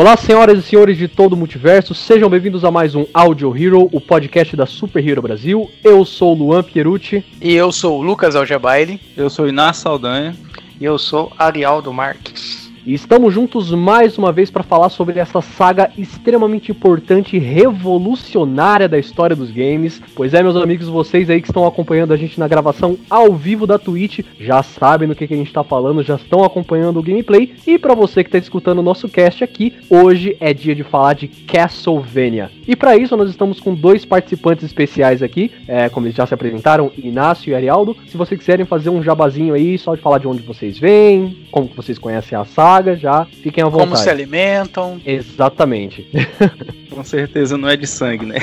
Olá, senhoras e senhores de todo o multiverso, sejam bem-vindos a mais um Audio Hero, o podcast da Super Hero Brasil. Eu sou o Luan Pierucci. E eu sou o Lucas Algebaile. Eu sou Inácio Saldanha. E eu sou Arialdo Marques. E estamos juntos mais uma vez para falar sobre essa saga extremamente importante e revolucionária da história dos games. Pois é, meus amigos, vocês aí que estão acompanhando a gente na gravação ao vivo da Twitch já sabem do que, que a gente está falando, já estão acompanhando o gameplay. E para você que está escutando o nosso cast aqui, hoje é dia de falar de Castlevania. E para isso nós estamos com dois participantes especiais aqui, é, como eles já se apresentaram, Inácio e Arialdo. Se vocês quiserem fazer um jabazinho aí, só de falar de onde vocês vêm, como que vocês conhecem a saga saga já, fiquem à vontade. Como se alimentam. Exatamente. Com certeza não é de sangue, né?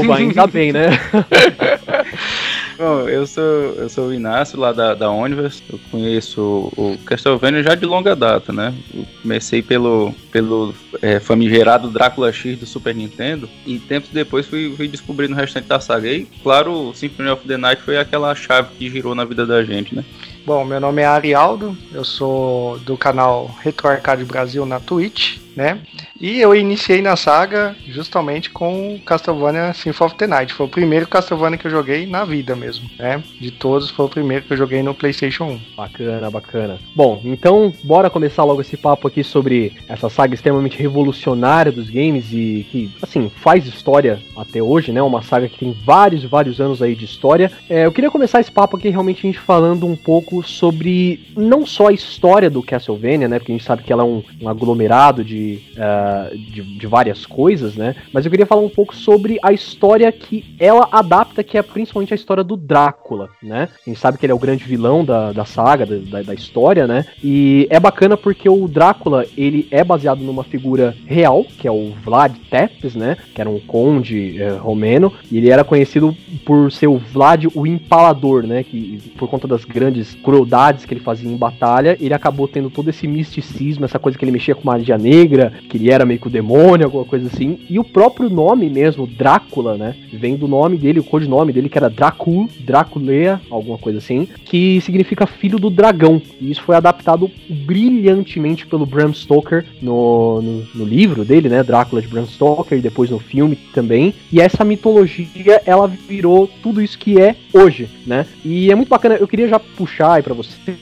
Oba, ainda bem, né? Bom, eu sou, eu sou o Inácio, lá da, da Universe. Eu conheço o Castlevania já de longa data, né? Eu comecei pelo, pelo é, famigerado Drácula X do Super Nintendo. E tempos depois fui, fui descobrindo o restante da saga. E, claro, o Symphony of the Night foi aquela chave que girou na vida da gente, né? Bom, meu nome é Arialdo, eu sou do canal Retro Arcade Brasil na Twitch, né? E eu iniciei na saga justamente com Castlevania Symphony of the Night. Foi o primeiro Castlevania que eu joguei na vida mesmo, né? De todos, foi o primeiro que eu joguei no PlayStation 1. Bacana, bacana. Bom, então bora começar logo esse papo aqui sobre essa saga extremamente revolucionária dos games e que, assim, faz história até hoje, né? Uma saga que tem vários, vários anos aí de história. É, eu queria começar esse papo aqui realmente a gente falando um pouco sobre não só a história do Castlevania, né? Porque a gente sabe que ela é um, um aglomerado de, uh, de, de, várias coisas, né? Mas eu queria falar um pouco sobre a história que ela adapta, que é principalmente a história do Drácula, né? A gente sabe que ele é o grande vilão da, da saga, da, da história, né? E é bacana porque o Drácula, ele é baseado numa figura real, que é o Vlad Tepes, né? Que era um conde uh, romeno, e ele era conhecido por ser o Vlad o Empalador, né? Que por conta das grandes crueldades que ele fazia em batalha, ele acabou tendo todo esse misticismo, essa coisa que ele mexia com magia negra, que ele era meio que o demônio, alguma coisa assim. E o próprio nome mesmo, Drácula, né? Vem do nome dele, o codinome dele, que era Dracul, Draculea, alguma coisa assim, que significa filho do dragão. E isso foi adaptado brilhantemente pelo Bram Stoker no, no, no livro dele, né? Drácula de Bram Stoker, e depois no filme também. E essa mitologia, ela virou tudo isso que é hoje, né? E é muito bacana, eu queria já puxar aí pra vocês,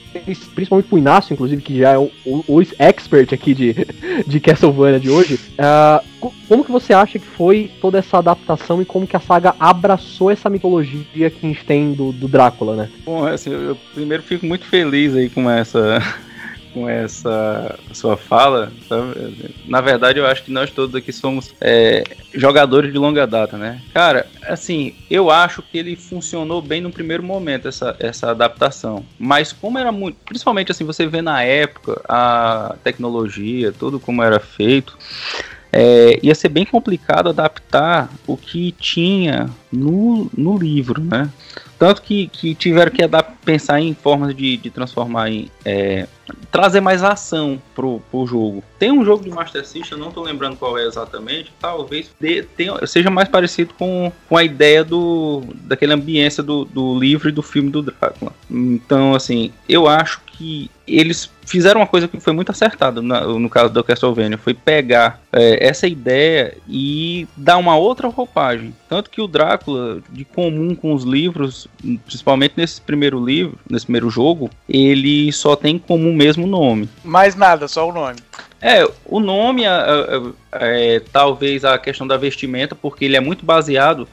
principalmente pro Inácio, inclusive, que já é o, o, o expert aqui de, de Castlevania de hoje. Uh, como que você acha que foi toda essa adaptação e como que a saga abraçou essa mitologia que a gente tem do, do Drácula, né? Bom, assim, eu primeiro fico muito feliz aí com essa com essa sua fala. Sabe? Na verdade, eu acho que nós todos aqui somos é, jogadores de longa data, né? Cara, assim, eu acho que ele funcionou bem no primeiro momento, essa, essa adaptação. Mas como era muito. Principalmente assim, você vê na época a tecnologia, tudo como era feito. É, ia ser bem complicado adaptar o que tinha no, no livro, né? Tanto que, que tiveram que pensar em formas de, de transformar em. É, trazer mais ação pro, pro jogo. Tem um jogo de Master System, não tô lembrando qual é exatamente, talvez tenha, seja mais parecido com, com a ideia do daquela ambiência do, do livro e do filme do Drácula. Então, assim, eu acho que eles fizeram uma coisa que foi muito acertada no, no caso do Castlevania, foi pegar é, essa ideia e dar uma outra roupagem. Tanto que o Drácula, de comum com os livros, principalmente nesse primeiro livro, nesse primeiro jogo, ele só tem como mesmo nome. Mais nada, só o nome. É, o nome, é, é, talvez a questão da vestimenta, porque ele é muito baseado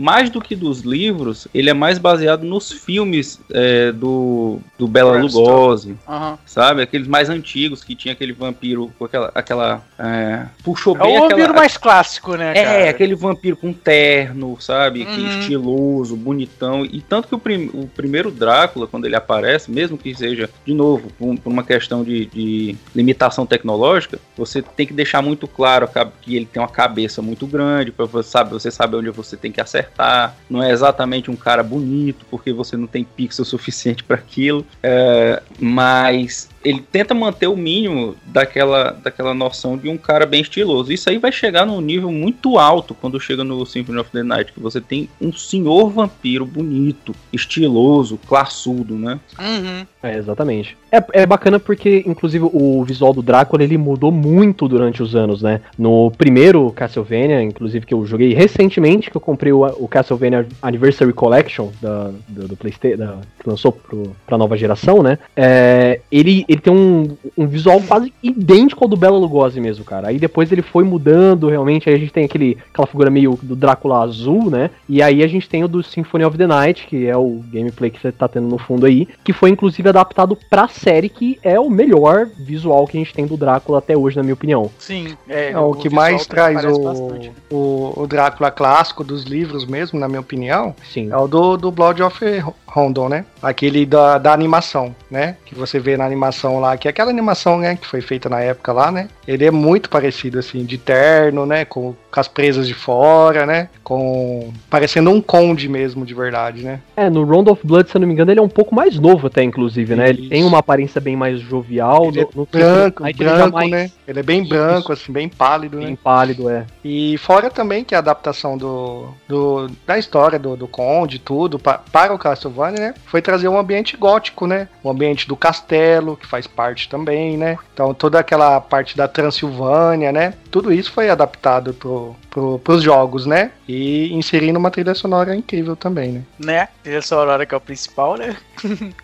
mais do que dos livros, ele é mais baseado nos filmes é, do, do Bela Lugosi, uhum. sabe? Aqueles mais antigos que tinha aquele vampiro com aquela. aquela é, puxou bem. É o vampiro mais clássico, né? É, cara? aquele vampiro com terno, sabe? Uhum. Que estiloso, bonitão. E tanto que o, prim, o primeiro Drácula, quando ele aparece, mesmo que seja, de novo, por, por uma questão de, de limitação tecnológica, você tem que deixar muito claro que ele tem uma cabeça muito grande, para você sabe, você sabe onde você tem que acertar acertar, não é exatamente um cara bonito, porque você não tem pixel suficiente para aquilo, é, mas ele tenta manter o mínimo daquela, daquela noção de um cara bem estiloso. Isso aí vai chegar num nível muito alto quando chega no Symphony of the Night, que você tem um senhor vampiro bonito, estiloso, classudo, né? Uhum. É, exatamente. É, é bacana porque, inclusive, o visual do Drácula ele mudou muito durante os anos, né? No primeiro Castlevania, inclusive, que eu joguei recentemente, que eu comprei o, o Castlevania Anniversary Collection da, do, do PlayStation, da, que lançou pro, pra nova geração, né? É, ele, ele tem um, um visual quase idêntico ao do Bela Lugosi mesmo, cara. Aí depois ele foi mudando, realmente, aí a gente tem aquele, aquela figura meio do Drácula azul, né? E aí a gente tem o do Symphony of the Night, que é o gameplay que você tá tendo no fundo aí, que foi inclusive adaptado pra série, que é o melhor visual que a gente tem do Drácula até hoje, na minha opinião. Sim. É, É, o que visual mais traz o, o, o Drácula clássico dos livros mesmo, na minha opinião, Sim. é o do, do Blood of Rondon, né? Aquele da, da animação, né? Que você vê na animação lá, que é aquela animação, né? Que foi feita na época lá, né? Ele é muito parecido, assim, de terno, né? Com, com as presas de fora, né? Com... Parecendo um conde mesmo, de verdade, né? É, no Round of Blood, se eu não me engano, ele é um pouco mais novo até, inclusive, né? Ele Isso. tem uma aparência bem mais jovial. Ele é no, no Branco, já branco, mais né? Ele é bem branco, assim, bem pálido, né? Bem pálido, é. E fora também que a adaptação do, do- da história do, do Conde, tudo, pa- para o Castlevania, né? Foi trazer um ambiente gótico, né? O ambiente do castelo, que faz parte também, né? Então toda aquela parte da Transilvânia, né? Tudo isso foi adaptado pro, pro, pros jogos, né? E inserindo uma trilha sonora incrível também, né? né? Trilha sonora que é o principal, né?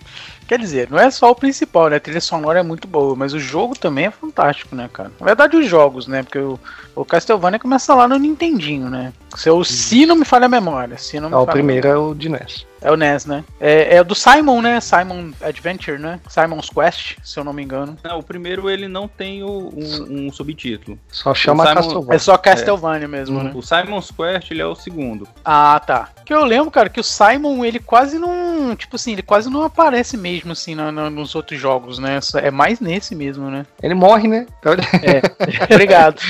Quer dizer, não é só o principal, né? A trilha sonora é muito boa, mas o jogo também é fantástico, né, cara? Na verdade, os jogos, né? Porque o, o Castlevania começa lá no Nintendinho, né? Se, eu, se não me falha a memória. Se não me Ah, o primeiro é o de NES. É o NES, né? É, é do Simon, né? Simon Adventure, né? Simon's Quest, se eu não me engano. Não, o primeiro ele não tem o- um, um subtítulo. Só chama Simon- Castlevania. É só Castlevania mesmo, né? O Simon's Quest ele é o segundo. Ah, tá. Que eu lembro, cara, que o Simon, ele quase não. Tipo assim, ele quase não aparece mesmo, assim, na- na- nos outros jogos, né? É mais nesse mesmo, né? Ele morre, né? Então, Obrigado.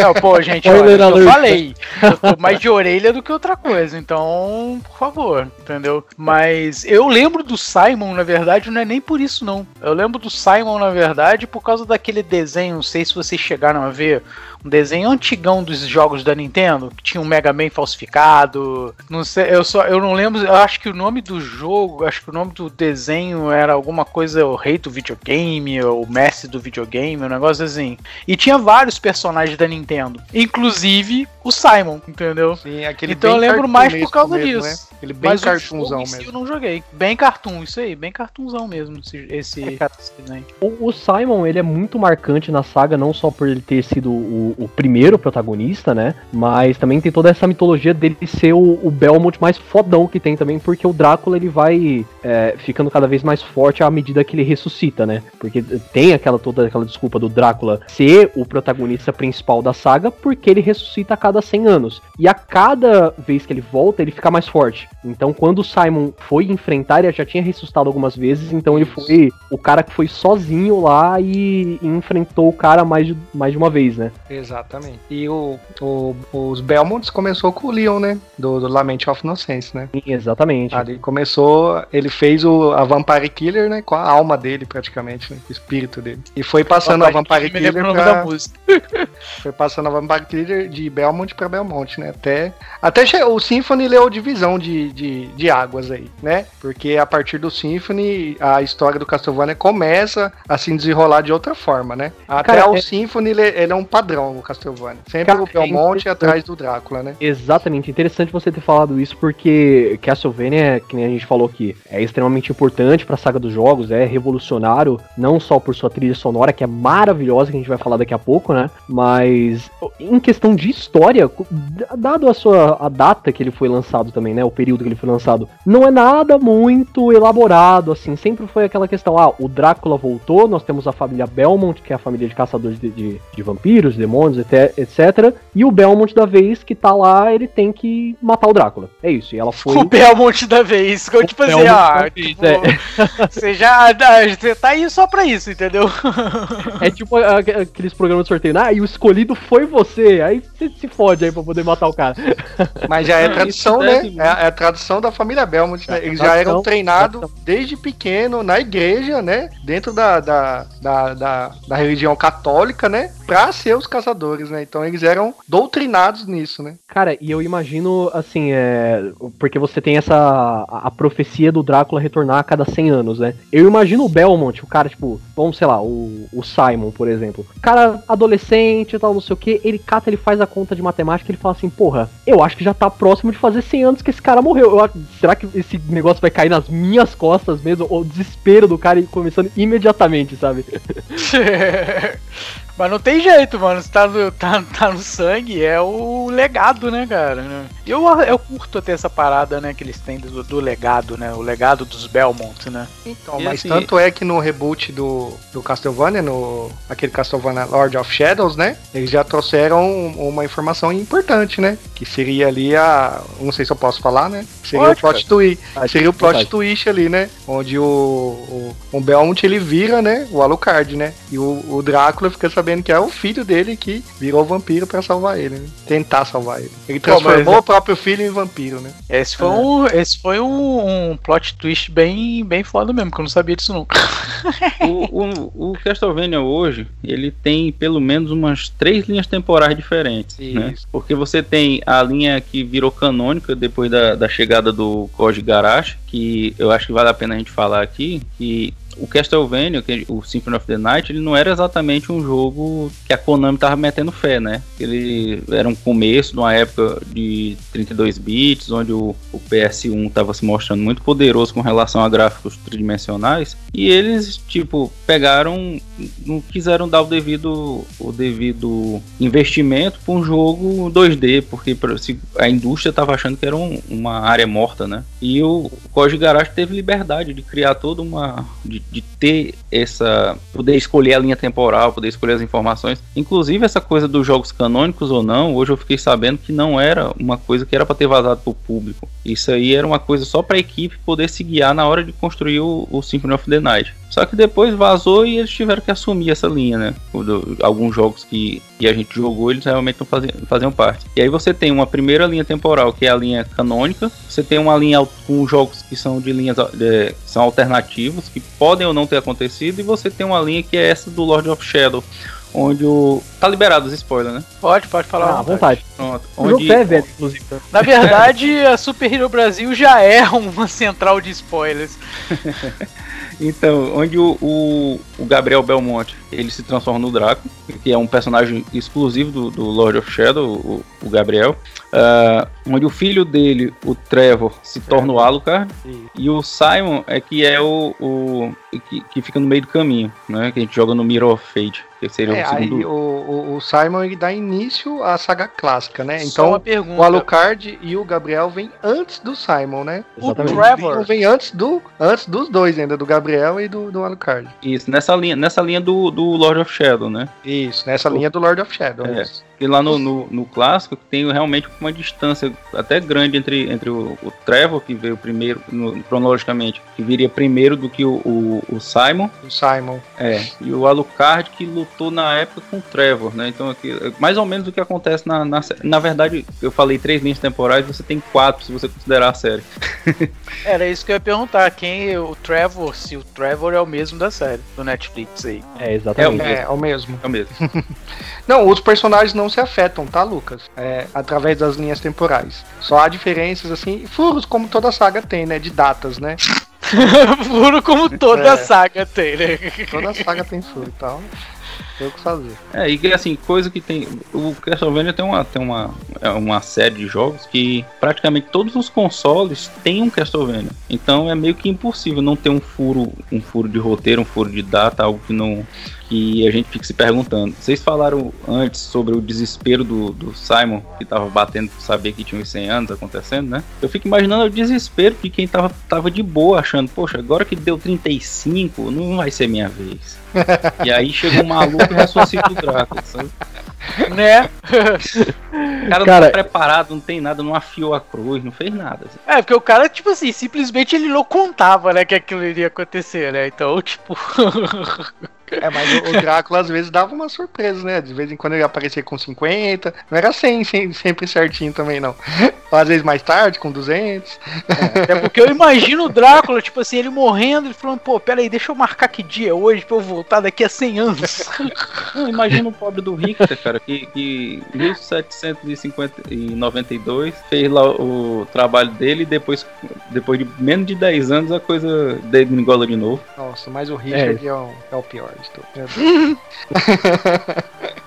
Não, pô, gente, olha, eu alert. falei. Eu tô mais de orelha do que outra coisa. Então, por favor, entendeu? Mas eu lembro do Simon, na verdade, não é nem por isso, não. Eu lembro do Simon, na verdade, por causa daquele desenho, não sei se vocês chegaram a ver, um desenho antigão dos jogos da Nintendo, que tinha um Mega Man falsificado. Não sei, eu só eu não lembro, eu acho que o nome do jogo, acho que o nome do desenho era alguma coisa, o rei do videogame, ou o mestre do videogame, um negócio assim. E tinha vários personagens da Nintendo, inclusive o Simon, entendeu? Sim, aquele Então eu bem lembro mais por causa mesmo, disso. Né? Ele bem Mas o cartunzão jogo em si mesmo. eu não joguei. Bem cartoon, isso aí, bem cartunzão mesmo, esse, esse, É, cara. esse desenho. O, o Simon, ele é muito marcante na saga, não só por ele ter sido o, o primeiro protagonista, né? Mas também tem toda essa mitologia dele ser o, o Belmont mais fodão que tem também, porque o Drácula ele vai é, ficando cada vez mais forte à medida que ele ressuscita, né? Porque tem aquela toda aquela desculpa do Drácula ser o protagonista principal da saga, porque ele ressuscita a cada 100 anos. E a cada vez que ele volta, ele fica mais forte. Então, quando o Simon foi enfrentar, ele já tinha ressuscitado algumas vezes, então ele foi o cara que foi sozinho lá e, enfrentou o cara mais de, mais de uma vez, né? Exatamente. E o, o- os Belmonts começou com o Leon, né? Do, do Lament of Innocence, né? Sim, exatamente. Ali começou, ele fez o, a Vampire Killer, né? Com a alma dele, praticamente, né? Com o espírito dele. E foi passando a Vampire Killer o nome da pra, música. foi passando a Vampire Killer de Belmont pra Belmont, né? Até, até o Symphony leu divisão de, de, de águas aí, né? Porque a partir do Symphony, a história do Castlevania começa a se desenrolar de outra forma, né? Até Cara, o é- Symphony, ele, ele é um padrão, o Castlevania. Sempre Cara, o é interessante. atrás do Drácula, né? Exatamente, interessante você ter falado isso, porque Castlevania, que nem a gente falou aqui, é extremamente importante pra saga dos jogos, é revolucionário, não só por sua trilha sonora, que é maravilhosa, que a gente vai falar daqui a pouco, né? Mas em questão de história, dado a sua a data que ele foi lançado também, né? O período que ele foi lançado, não é nada muito elaborado, assim, sempre foi aquela questão, ah, o Drácula voltou, nós temos a família Belmont, que é a família de caçadores de, de, de vampiros, demônios, demônios, etc. E o Belmont da vez que tá lá, ele tem que matar o Drácula. É isso. E ela foi. O Belmont da vez. Que eu, tipo assim, ó. Tipo, é. Você já. Você tá aí só pra isso, entendeu? É tipo aqueles programas de sorteio. Ah, e o escolhido foi você. Aí você se fode aí pra poder matar o cara. Mas já é tradição, né? É, é, a tradição da família Belmont, né? Eles já eram treinados desde pequeno na igreja, né? Dentro da, da, da, da, da religião católica, né? Pra ser os caçadores, né? Então eles eram doutrinados nisso, né? Cara, e eu imagino, assim, é. Porque você tem essa. A, profecia do Drácula retornar a cada 100 anos, né? Eu imagino o Belmont, o cara, tipo, vamos, sei lá, o, o Simon, por exemplo. Cara adolescente e tal, não sei o que, ele cata, ele faz a conta de matemática ele fala assim, porra, eu acho que já tá próximo de fazer 100 anos que esse cara morreu. Eu, será que esse negócio vai cair nas minhas costas mesmo? O desespero do cara começando imediatamente, sabe? Mas não tem jeito, mano. Se tá no, tá, tá no sangue, é o legado, né, cara? Eu, eu curto até essa parada, né, que eles têm do, do legado, né? O legado dos Belmont, né? Então, e mas assim, tanto é que no reboot do, do Castlevania, no aquele Castlevania Lord of Shadows, né? Eles já trouxeram uma informação importante, né? Que seria ali a. Não sei se eu posso falar, né? Seria Pode, o plot twist. Seria o plot twist ali, né? Onde o, o, o Belmont ele vira, né? O Alucard, né? E o, o Drácula fica sabendo sabendo que é o filho dele que virou vampiro para salvar ele, né? Tentar salvar ele. Ele transformou Pô, o próprio filho em vampiro, né? Esse foi, é. um, esse foi um, um, plot twist bem, bem foda mesmo, que eu não sabia disso nunca. o, o, o, Castlevania hoje, ele tem pelo menos umas três linhas temporais diferentes, né? Isso. né? Porque você tem a linha que virou canônica depois da, da chegada do Koji Garashi, que eu acho que vale a pena a gente falar aqui, que o Castlevania, o Symphony of the Night, ele não era exatamente um jogo que a Konami tava metendo fé, né? Ele era um começo de uma época de 32 bits, onde o, o PS1 estava se mostrando muito poderoso com relação a gráficos tridimensionais, e eles, tipo, pegaram, não quiseram dar o devido, o devido investimento para um jogo 2D, porque a indústria estava achando que era um, uma área morta, né? E o Koji Garage teve liberdade de criar toda uma. De, de, ter essa. poder escolher a linha temporal, poder escolher as informações. Inclusive, essa coisa dos jogos canônicos ou não, hoje eu fiquei sabendo que não era uma coisa que era para ter vazado para o público. Isso aí era uma coisa só para a equipe poder se guiar na hora de construir o, o Symphony of the Night. Só que depois vazou e eles tiveram que assumir essa linha, né? Alguns jogos que, que a gente jogou, eles realmente não faziam, faziam parte. E aí você tem uma primeira linha temporal, que é a linha canônica. Você tem uma linha com jogos que são de linhas de, são alternativos, que podem ou não ter acontecido. E você tem uma linha que é essa do Lord of Shadow, onde o. Tá liberado os spoilers, né? Pode, pode falar. Ah, à vontade. Pronto. Onde... É velho, inclusive. Na verdade, a Super Hero Brasil já é uma central de spoilers. Então, onde o, o, o, Gabriel Belmonte ele se transforma no Draco, que é um personagem exclusivo do, do Lord of Shadow, o, o Gabriel. Uh, onde o filho dele, o Trevor, se torna o Alucard. E o Simon é que é o. o que, que, fica no meio do caminho, né? Que a gente joga no Mirror of Fate. Que seria é, o segundo. Aí, o, o, Simon ele dá início à saga clássica, né? Então o Alucard e o Gabriel vêm antes do Simon, né? Exatamente. O Trevor vem antes, do, antes dos dois ainda, do Gabriel e do, do Alucard. Isso, nessa linha, nessa linha do, do Lord of Shadow, né? Isso, nessa o... linha do Lord of Shadow. É. E lá no, no, no, clássico tem realmente uma distância até grande entre, entre o, o Trevor, que veio primeiro, no, cronologicamente, que viria primeiro do que o, o, o, Simon. O Simon. É, e o Alucard que lutou na época com o Trevor, né? Então, aqui, mais ou menos o que acontece na, na Na verdade, eu falei três linhas temporais, você tem quatro, se você considerar a série. Era isso que eu ia perguntar, quem o Trevor, se o Trevor é o mesmo da série, do Netflix aí. É, exatamente. É, é, é o mesmo. É o mesmo. não, os personagens não não se afetam, tá, Lucas? É, através das linhas temporais. Só há diferenças, assim, furos como toda saga tem, né? De datas, né? furo como toda é. saga tem, né? Toda saga tem furo e tal. Tem o que fazer. É, e assim, coisa que tem. O Castlevania tem uma, tem uma, é uma série de jogos que praticamente todos os consoles têm um Castlevania. Então é meio que impossível não ter um furo, um furo de roteiro, um furo de data, algo que não que a gente fica se perguntando. Vocês falaram antes sobre o desespero do, do Simon, que tava batendo por saber que tinha uns 100 anos acontecendo, né? Eu fico imaginando o desespero de quem tava, tava de boa, achando, poxa, agora que deu 35, não vai ser minha vez. e aí chega um maluco e ressuscita o Drácula, sabe? né? O cara, Cara- não tá preparado, não tem nada, não afiou a cruz, não fez nada. assim. É, porque o cara, tipo assim, simplesmente ele não contava, né, que aquilo iria acontecer, né? Então, tipo. É, mas o, o Drácula às vezes dava uma surpresa, né? De vez em quando ele aparecia com 50, não era 100, sem- sempre certinho também, não. Ou às vezes mais tarde, com 200. É porque eu imagino o Drácula, tipo assim, ele morrendo, ele falando, pô, peraí, deixa eu marcar que dia é hoje pra eu voltar daqui a 100 anos. Não, imagina o pobre do Richter, cara, que, que em 1792 fez lá o trabalho dele e depois, depois de menos de 10 anos a coisa degringola de novo. Nossa, mas o Richard é, o, é o pior de tudo.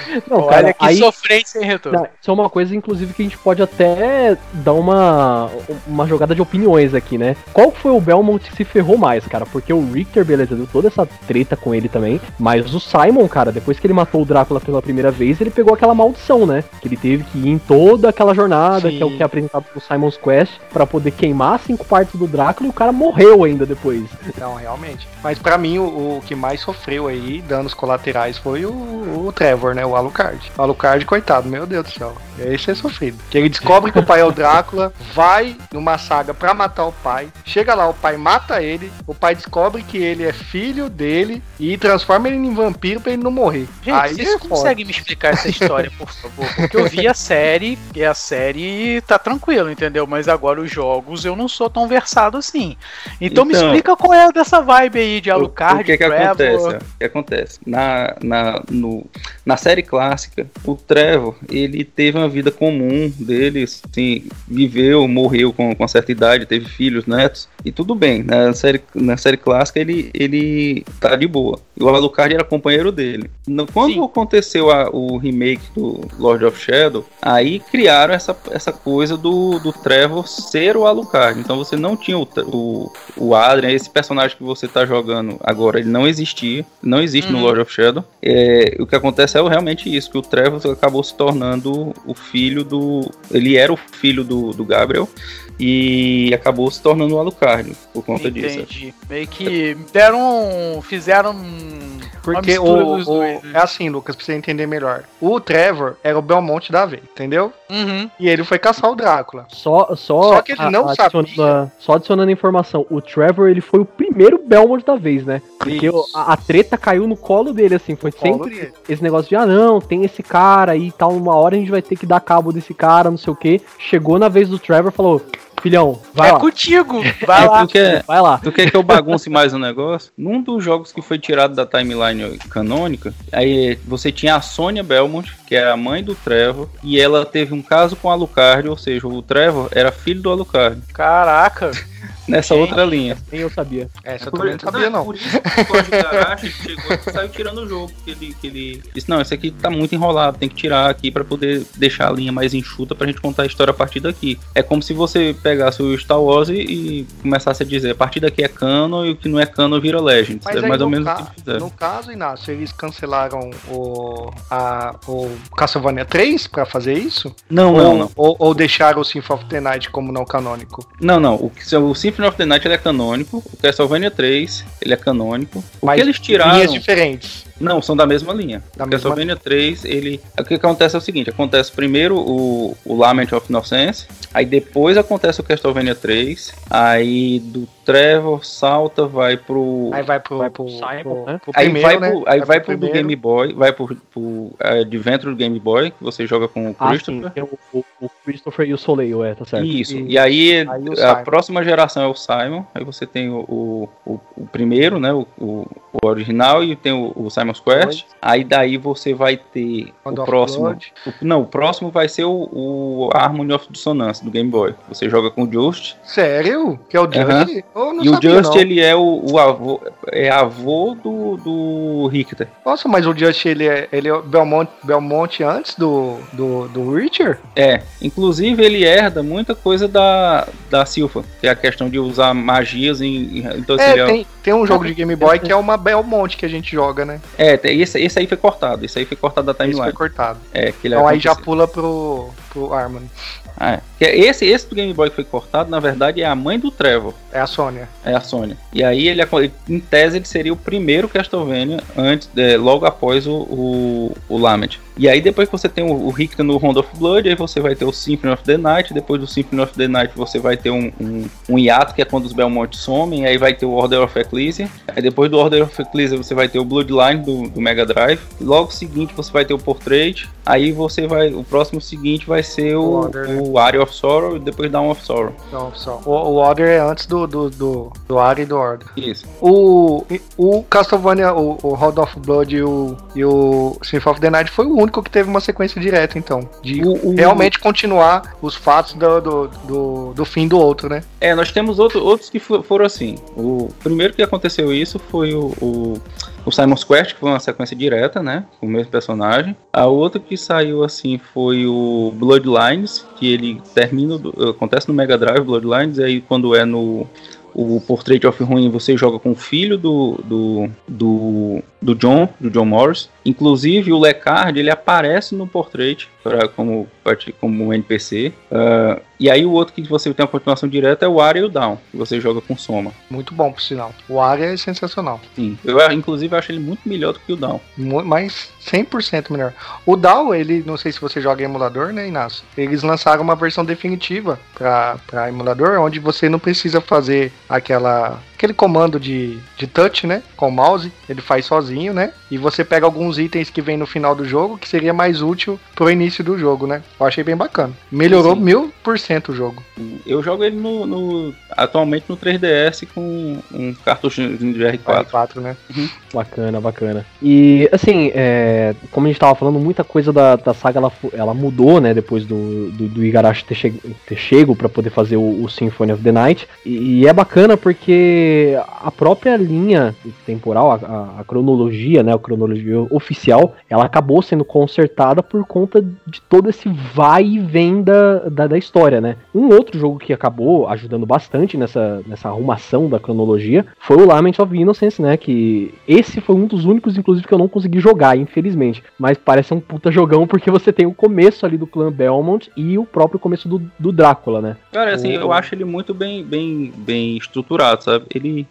Não, Olha cara, que aí, sofrência sem retorno. Não, isso é uma coisa, inclusive, que a gente pode até dar uma, uma jogada de opiniões aqui, né? Qual foi o Belmont que se ferrou mais, cara? Porque o Richter, beleza, deu toda essa treta com ele também. Mas o Simon, cara, depois que ele matou o Drácula pela primeira vez, ele pegou aquela maldição, né? Que ele teve que ir em toda aquela jornada, Sim. que é o que é apresentado no Simon's Quest, pra poder queimar cinco partes do Drácula e o cara morreu ainda depois. Não, realmente. Mas pra mim, o, o que mais sofreu aí, danos colaterais, foi o, o Trevor, né? O Alucard. O Alucard, coitado, meu Deus do céu. Esse é sofrido. Que ele descobre que o pai é o Drácula, vai numa saga pra matar o pai. Chega lá, o pai mata ele. O pai descobre que ele é filho dele e transforma ele em vampiro pra ele não morrer. Gente, aí vocês é conseguem me explicar essa história, por favor? Porque eu vi a série, e a série tá tranquilo, entendeu? Mas agora os jogos eu não sou tão versado assim. Então, me Então- explica qual é dessa vibe aí de O- Alucard, o que que Trevor. acontece? O que acontece? Na, na, no, na série clássica, o Trevor, ele teve uma vida comum dele, assim, viveu, morreu com, com certa idade, teve filhos, netos, e tudo bem. Na série, na série clássica, ele, ele tá de boa. E o Alucard era companheiro dele. No- quando Sim. aconteceu a- o remake do Lord of Shadow, aí criaram essa, essa coisa do, do Trevor ser o Alucard. Então você não tinha o, o, o Adrian, esse personagem que você tá jogando agora, ele não existia, não existe no Uhum. Lord of Shadow. É, o que acontece é realmente isso, que o Trevor acabou se tornando o filho do... Ele era o filho do, do Gabriel e acabou se tornando o Alucard por conta disso. Entendi. Meio que deram. Fizeram. um- Porque uma mistura o, dos o- dois, né? é assim, Lucas, pra você entender melhor. O Trevor era o Belmonte da vez, entendeu? Uhum. E ele foi caçar o Drácula. Só, só, Só que ele não adicionando, sabia. Só adicionando informação, o Trevor ele foi o primeiro Belmont da vez, né? Porque a, a treta caiu no colo dele, assim, foi Colo sempre esse negócio de, ah não, tem esse cara aí e tal, uma hora a gente vai ter que dar cabo desse cara, não sei o que. Chegou na vez do Trevor falou, filhão, vai é lá, contigo. Vai É lá. porque vai lá. Tu quer que eu bagunce mais o negócio? Num dos jogos que foi tirado da timeline canônica, aí você tinha a Sônia Belmont, que é a mãe do Trevor, e ela teve um caso com o Alucard, ou seja, o Trevor era filho do Alucard, Caraca. nessa outra linha. Nem eu sabia. Essa eu também não sabia, não. Por isso que o Código Garache chegou e saiu tirando o jogo. Que ele, que ele disse, não, esse aqui tá muito enrolado, tem que tirar aqui pra poder deixar a linha mais enxuta pra gente contar a história a partir daqui. É como se você pegasse o Star Wars e, e começasse a dizer, a partir daqui é canon e o que não é canon vira Legends. Mas é aí mais ou no, menos o que fizeram. no caso, Inácio, eles cancelaram o, a, o Castlevania 3 pra fazer isso? Não, ou, não, não. Ou, ou deixaram o Symphony of the Night como não canônico? Não, não. O, que- o Symphony of the Night ele é canônico. O Castlevania 3 ele é canônico. O Mas que eles tiraram. Linhas diferentes. Não, são da mesma linha. Da o mesma Castlevania 3, ele. O que acontece é o seguinte: acontece primeiro o, o Lament of Innocence, aí depois acontece o Castlevania 3, aí do Trevor salta, vai pro. Aí vai pro, Vai pro, pro Simon, pro- né? pro Aí primeiro, vai né? pro, aí vai pro do primeiro. Game Boy, vai pro, pro é, Adventure do Game Boy, que você joga com o Ah, sim, Christopher. tem o, o- Christopher e o Soleil, é, tá certo. Isso. E- E aí, aí a Simon. próxima geração é o Simon. Aí você tem o, o, o- primeiro, né? O, o, o original e tem o, o Simon's Quest. Aí daí você vai ter o próximo. O- não, o próximo vai ser o, o Harmony of Dissonance do Game Boy. Você joga com o Just. Sério? Que é o Just? E o Just, não. ele é o, o avô. É avô do, do Richter. Nossa, mas o Just, ele é, ele é Belmont, Belmont antes do, do, do Richard? É, inclusive ele herda muita coisa da, da Silva, que é a questão de usar magias em. Então, assim, É, é- tem, tem um jogo de Game Boy que é uma Belmont que a gente joga, né? É, tem- esse, esse aí foi cortado. Esse aí foi cortado da Esse foi timeline. cortado. É, que ele Então aí já pula pro, pro Harmony. Ah, é. Que é Esse, esse do Game Boy que foi cortado, na verdade, é a mãe do Trevor. É a Sônia. É a Sônia. E aí ele, ele- em tese, ele seria o primeiro Castlevania antes, é, logo após o, o, o Lament. E aí depois que você tem o, o Rick no Round of Blood, aí você vai ter o Symphony of the Night, depois do Symphony of the Night você vai ter um, um, um hiato, que é quando os Belmont somem, aí vai ter o Order of Ecclesia, aí depois do Order of Ecclesia você vai ter o Bloodline do, do Mega Drive, logo seguinte você vai ter o Portrait, aí você vai, o próximo seguinte vai ser o, o, Order, né? Area of Sorrow e depois Dawn of Sorrow. Dawn of Sorrow. O, o Order é antes do, do, do, do Area e do Order. Isso. O, o Castlevania, o, o Round of Blood e o, e o Symphony of the Night foi o único que teve uma sequência direta, então. De o, o, realmente continuar os fatos do, do, do, do, fim do outro, né? É, nós temos outro, outros que foram assim. O primeiro que aconteceu isso foi o, o, o Simon's Quest, que foi uma sequência direta, né? Com o mesmo personagem. A outra que saiu assim foi o Bloodlines, que ele termina, acontece no Mega Drive Bloodlines, e aí quando é no o Portrait of Ruin você joga com o filho do, do, do, do John, do John Morris. Inclusive o Lecard ele aparece no Portrait pra, como, como NPC. Uh, e aí o outro que você tem a continuação direta é o Aria e o Down, que você joga com Soma. Muito bom, por sinal. O Aria é sensacional. Sim, eu inclusive acho ele muito melhor do que o Down. Mas 100% melhor. O Down, ele, não sei se você joga em emulador, né, Inácio? Eles lançaram uma versão definitiva para emulador, onde você não precisa fazer aquela aquele comando de, de touch, né? Com o mouse, ele faz sozinho, né? E você pega alguns itens que vem no final do jogo, que seria mais útil pro início do jogo, né? Eu achei bem bacana. Melhorou mil por cento o jogo. Eu jogo ele no, no, atualmente no 3DS com um cartucho de R4. R4, né? Uhum. Bacana, bacana. E assim, é, como a gente tava falando, muita coisa da, da saga ela, ela mudou, né? Depois do, do, do Igarashi ter, che ter chego para poder fazer o, o, Symphony of the Night. E, e é bacana porque a própria linha temporal, a, a, a, cronologia, né, a cronologia oficial, ela acabou sendo consertada por conta de todo esse vai e vem da, da, da, história, né. Um outro jogo que acabou ajudando bastante nessa, nessa arrumação da cronologia foi o Lament of Innocence, né, que esse foi um dos únicos, inclusive, que eu não consegui jogar, infelizmente, mas parece um puta jogão porque você tem o começo ali do clã Belmont e o próprio começo do, do Drácula, né. Cara, assim, o... eu acho ele muito bem, bem, bem estruturado, sabe? ele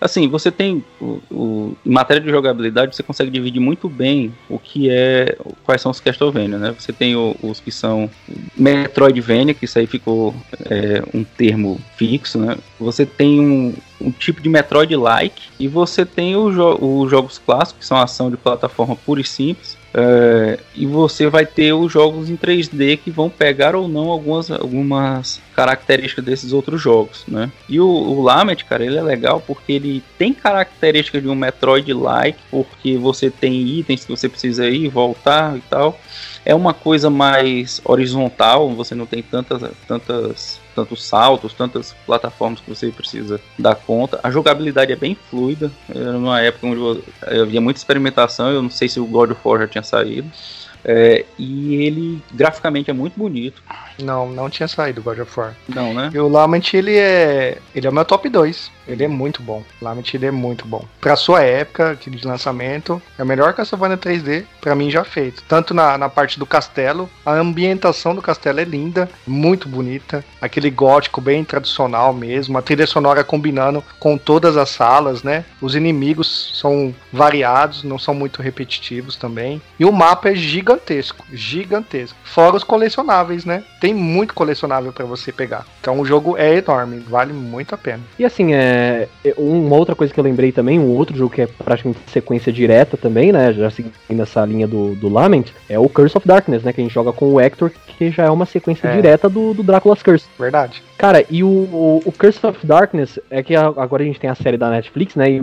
assim, você tem o, o, em matéria de jogabilidade, você consegue dividir muito bem o que é, quais são os Castlevania, né? Você tem o, os que são Metroidvania, que isso aí ficou é, um termo fixo, né? Você tem um, um tipo de Metroid-like e você tem os jo jogos clássicos, que são ação de plataforma pura e simples, é, e você vai ter os jogos em 3D que vão pegar ou não algumas, algumas características desses outros jogos, né? E o, o Lament, cara, ele é legal porque ele tem características de um Metroid-like, porque você tem itens que você precisa ir, voltar e tal. É uma coisa mais horizontal, você não tem tantas, tantas tantos saltos, tantas plataformas que você precisa dar conta. A jogabilidade é bem fluida. Era numa época onde havia muita experimentação, eu não sei se o God of War já tinha saído. É, e ele graficamente é muito bonito. Não, não tinha saído God of War. Não, né? E o Lament, ele é. Ele é o meu top 2. Ele é muito bom. Lament ele é muito bom. Pra sua época de lançamento, é o melhor Castlevania 3D para mim já feito. Tanto na, na parte do castelo, a ambientação do castelo é linda, muito bonita. Aquele gótico bem tradicional mesmo. A trilha sonora combinando com todas as salas, né? Os inimigos são variados, não são muito repetitivos também. E o mapa é gigantesco, gigantesco. Fora os colecionáveis, né? tem muito colecionável para você pegar. Então o jogo é enorme, vale muito a pena. E assim, é, é uma outra coisa que eu lembrei também, um outro jogo que é praticamente sequência direta também, né? Já seguindo essa linha do, do Lament, é o Curse of Darkness, né? Que a gente joga com o Hector, que já é uma sequência é. direta do, do Drácula's Curse. Verdade. Cara, e o, o, o, Curse of Darkness é que agora a gente tem a série da Netflix, né? E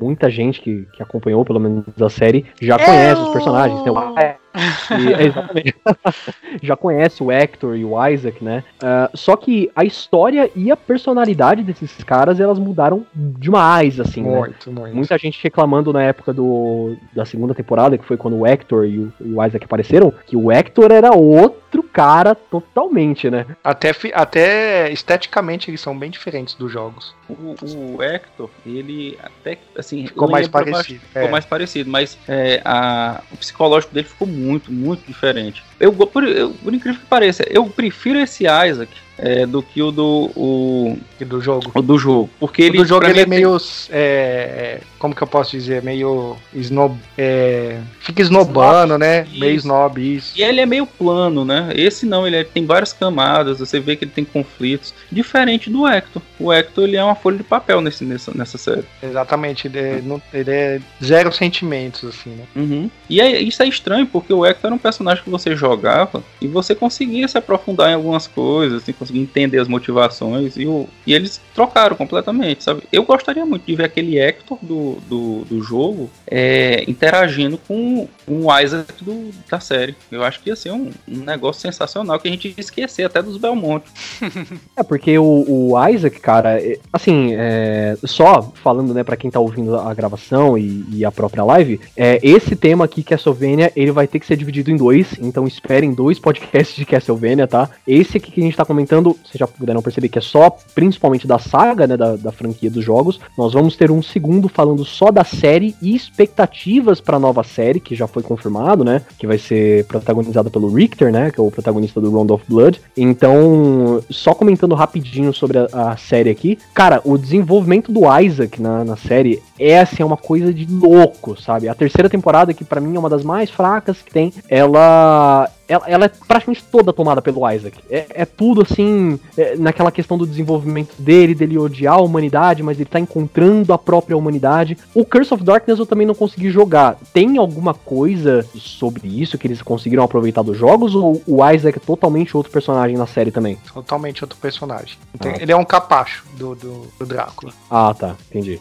muita gente que, que acompanhou, pelo menos, a série já conhece os personagens. Né? E, é, exatamente. já conhece o Hector e o Isaac, né? Uh, só que a história e a personalidade desses caras, elas mudaram demais, assim, né? muito, né? Muito. Muita gente reclamando na época do, da segunda temporada, que foi quando o Hector e o, e o Isaac apareceram, que o Hector era outro cara totalmente, né? Até, até esteticamente eles são bem diferentes dos jogos. O, o Hector, ele até, assim... Ficou mais parecido. Ficou é. mais parecido, mas é, a, o psicológico dele ficou muito muito, muito diferente. Eu, por, eu, por incrível que pareça, eu prefiro esse Isaac é, do que o do o, E do jogo. o do jogo. Porque O ele do jogo ele é meio. é, como que eu posso dizer? Meio. Snob, é, fica snobando, né? Isso. Meio snob, isso. E ele é meio plano, né? Esse não, ele é- tem várias camadas, você vê que ele tem conflitos. Diferente do Hector. O Hector ele é uma folha de papel nesse, nessa, nessa série. Exatamente. Ele é, não- ele é zero sentimentos, assim, né? Uhum. E é- isso é estranho, porque o Hector era um personagem que você jogava e você conseguia se aprofundar em algumas coisas, assim, conseguia entender as motivações, e, o, e eles trocaram completamente, sabe? Eu gostaria muito de ver aquele Hector do, do, do jogo é, interagindo com, com o Isaac do, da série. Eu acho que ia ser um, um negócio sensacional que a gente ia esquecer até dos Belmont. É, porque o, o Isaac, cara, é- assim, é, só falando, né, pra quem tá ouvindo a gravação e, e a própria live, é, esse tema aqui, Castlevania, ele vai ter que ser dividido em dois, então esperem dois podcasts de Castlevania, tá? Esse aqui que a gente tá comentando, vocês já puderam perceber que é só, principalmente da saga, né, da, da franquia dos jogos. Nós vamos ter um segundo falando só da série e expectativas pra nova série, que já foi confirmado, né, que vai ser protagonizada pelo Richter, né, que é o protagonista do Round of Blood. Então, só comentando rapidinho sobre a, a série aqui, cara, o desenvolvimento do Isaac na, na série é assim, é uma coisa de louco, sabe? A terceira temporada, que pra mim é uma das mais fracas que tem, ela. Ela, ela é praticamente toda tomada pelo Isaac. É, é tudo assim, é, naquela questão do desenvolvimento dele, dele odiar a humanidade, mas ele tá encontrando a própria humanidade. O Curse of Darkness eu também não consegui jogar. Tem alguma coisa sobre isso que eles conseguiram aproveitar dos jogos? Ou o Isaac é totalmente outro personagem na série também? Totalmente outro personagem. Tem- Ah. Ele é um capacho do, do, do Drácula. Ah, tá, entendi.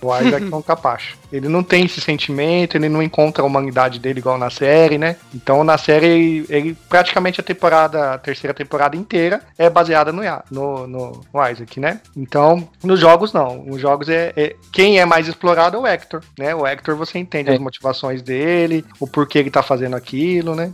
O Isaac é um capacho. Ele não tem esse sentimento, ele não encontra a humanidade dele igual na série, né? Então na série, ele, ele- praticamente a temporada, a terceira temporada inteira é baseada no, no, no, no Isaac, né? Então, nos jogos não. Nos jogos é, é- quem é mais explorado é o Hector, né? O Hector você entende É. as motivações dele, o porquê ele tá fazendo aquilo, né?